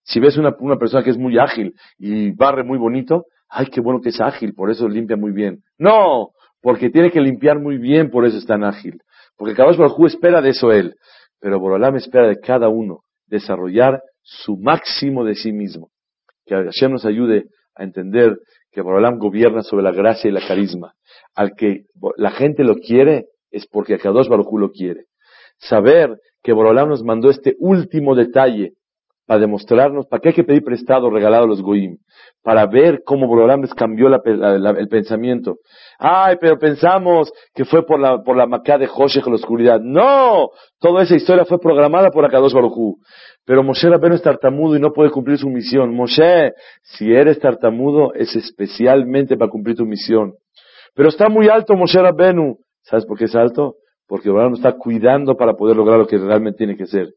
Si ves una, una persona que es muy ágil y barre muy bonito, ay, qué bueno que es ágil, por eso limpia muy bien. No, porque tiene que limpiar muy bien, por eso es tan ágil. Porque Kadosh Baruj espera de eso él. Pero Borolam espera de cada uno desarrollar su máximo de sí mismo. Que Hashem nos ayude a entender que Borolam gobierna sobre la gracia y la carisma. Al que la gente lo quiere es porque Kadosh Baruj lo quiere. Saber que Borolam nos mandó este último detalle para demostrarnos para qué hay que pedir prestado, regalado a los goim, para ver cómo Borolam les cambió el pensamiento. Ay, pero pensamos que fue por la, por la macá de Joshech, la oscuridad. No, toda esa historia fue programada por Akadosh Baruj Pero Moshe Rabbeinu es tartamudo y no puede cumplir su misión. Moshe, si eres tartamudo, es especialmente para cumplir tu misión. Pero está muy alto Moshe Rabbeinu. ¿Sabes por qué es alto? Porque Borolam está cuidando para poder lograr lo que realmente tiene que ser.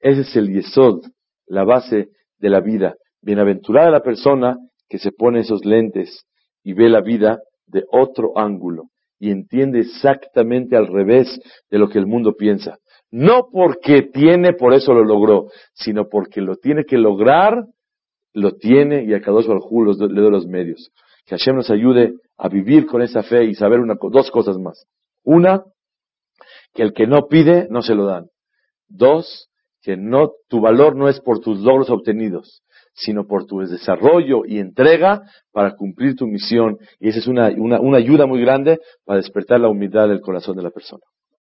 Ese es el yesod la base de la vida. Bienaventurada la persona que se pone esos lentes y ve la vida de otro ángulo y entiende exactamente al revés de lo que el mundo piensa. No porque tiene, por eso lo logró, sino porque lo tiene que lograr, lo tiene y a Kadosh Baruj le doy los medios. Que Hashem nos ayude a vivir con esa fe y saber una, dos cosas más. Una, que el que no pide, no se lo dan. Dos, que no, tu valor no es por tus logros obtenidos, sino por tu desarrollo y entrega para cumplir tu misión. Y esa es una, una, una ayuda muy grande para despertar la humildad del corazón de la persona.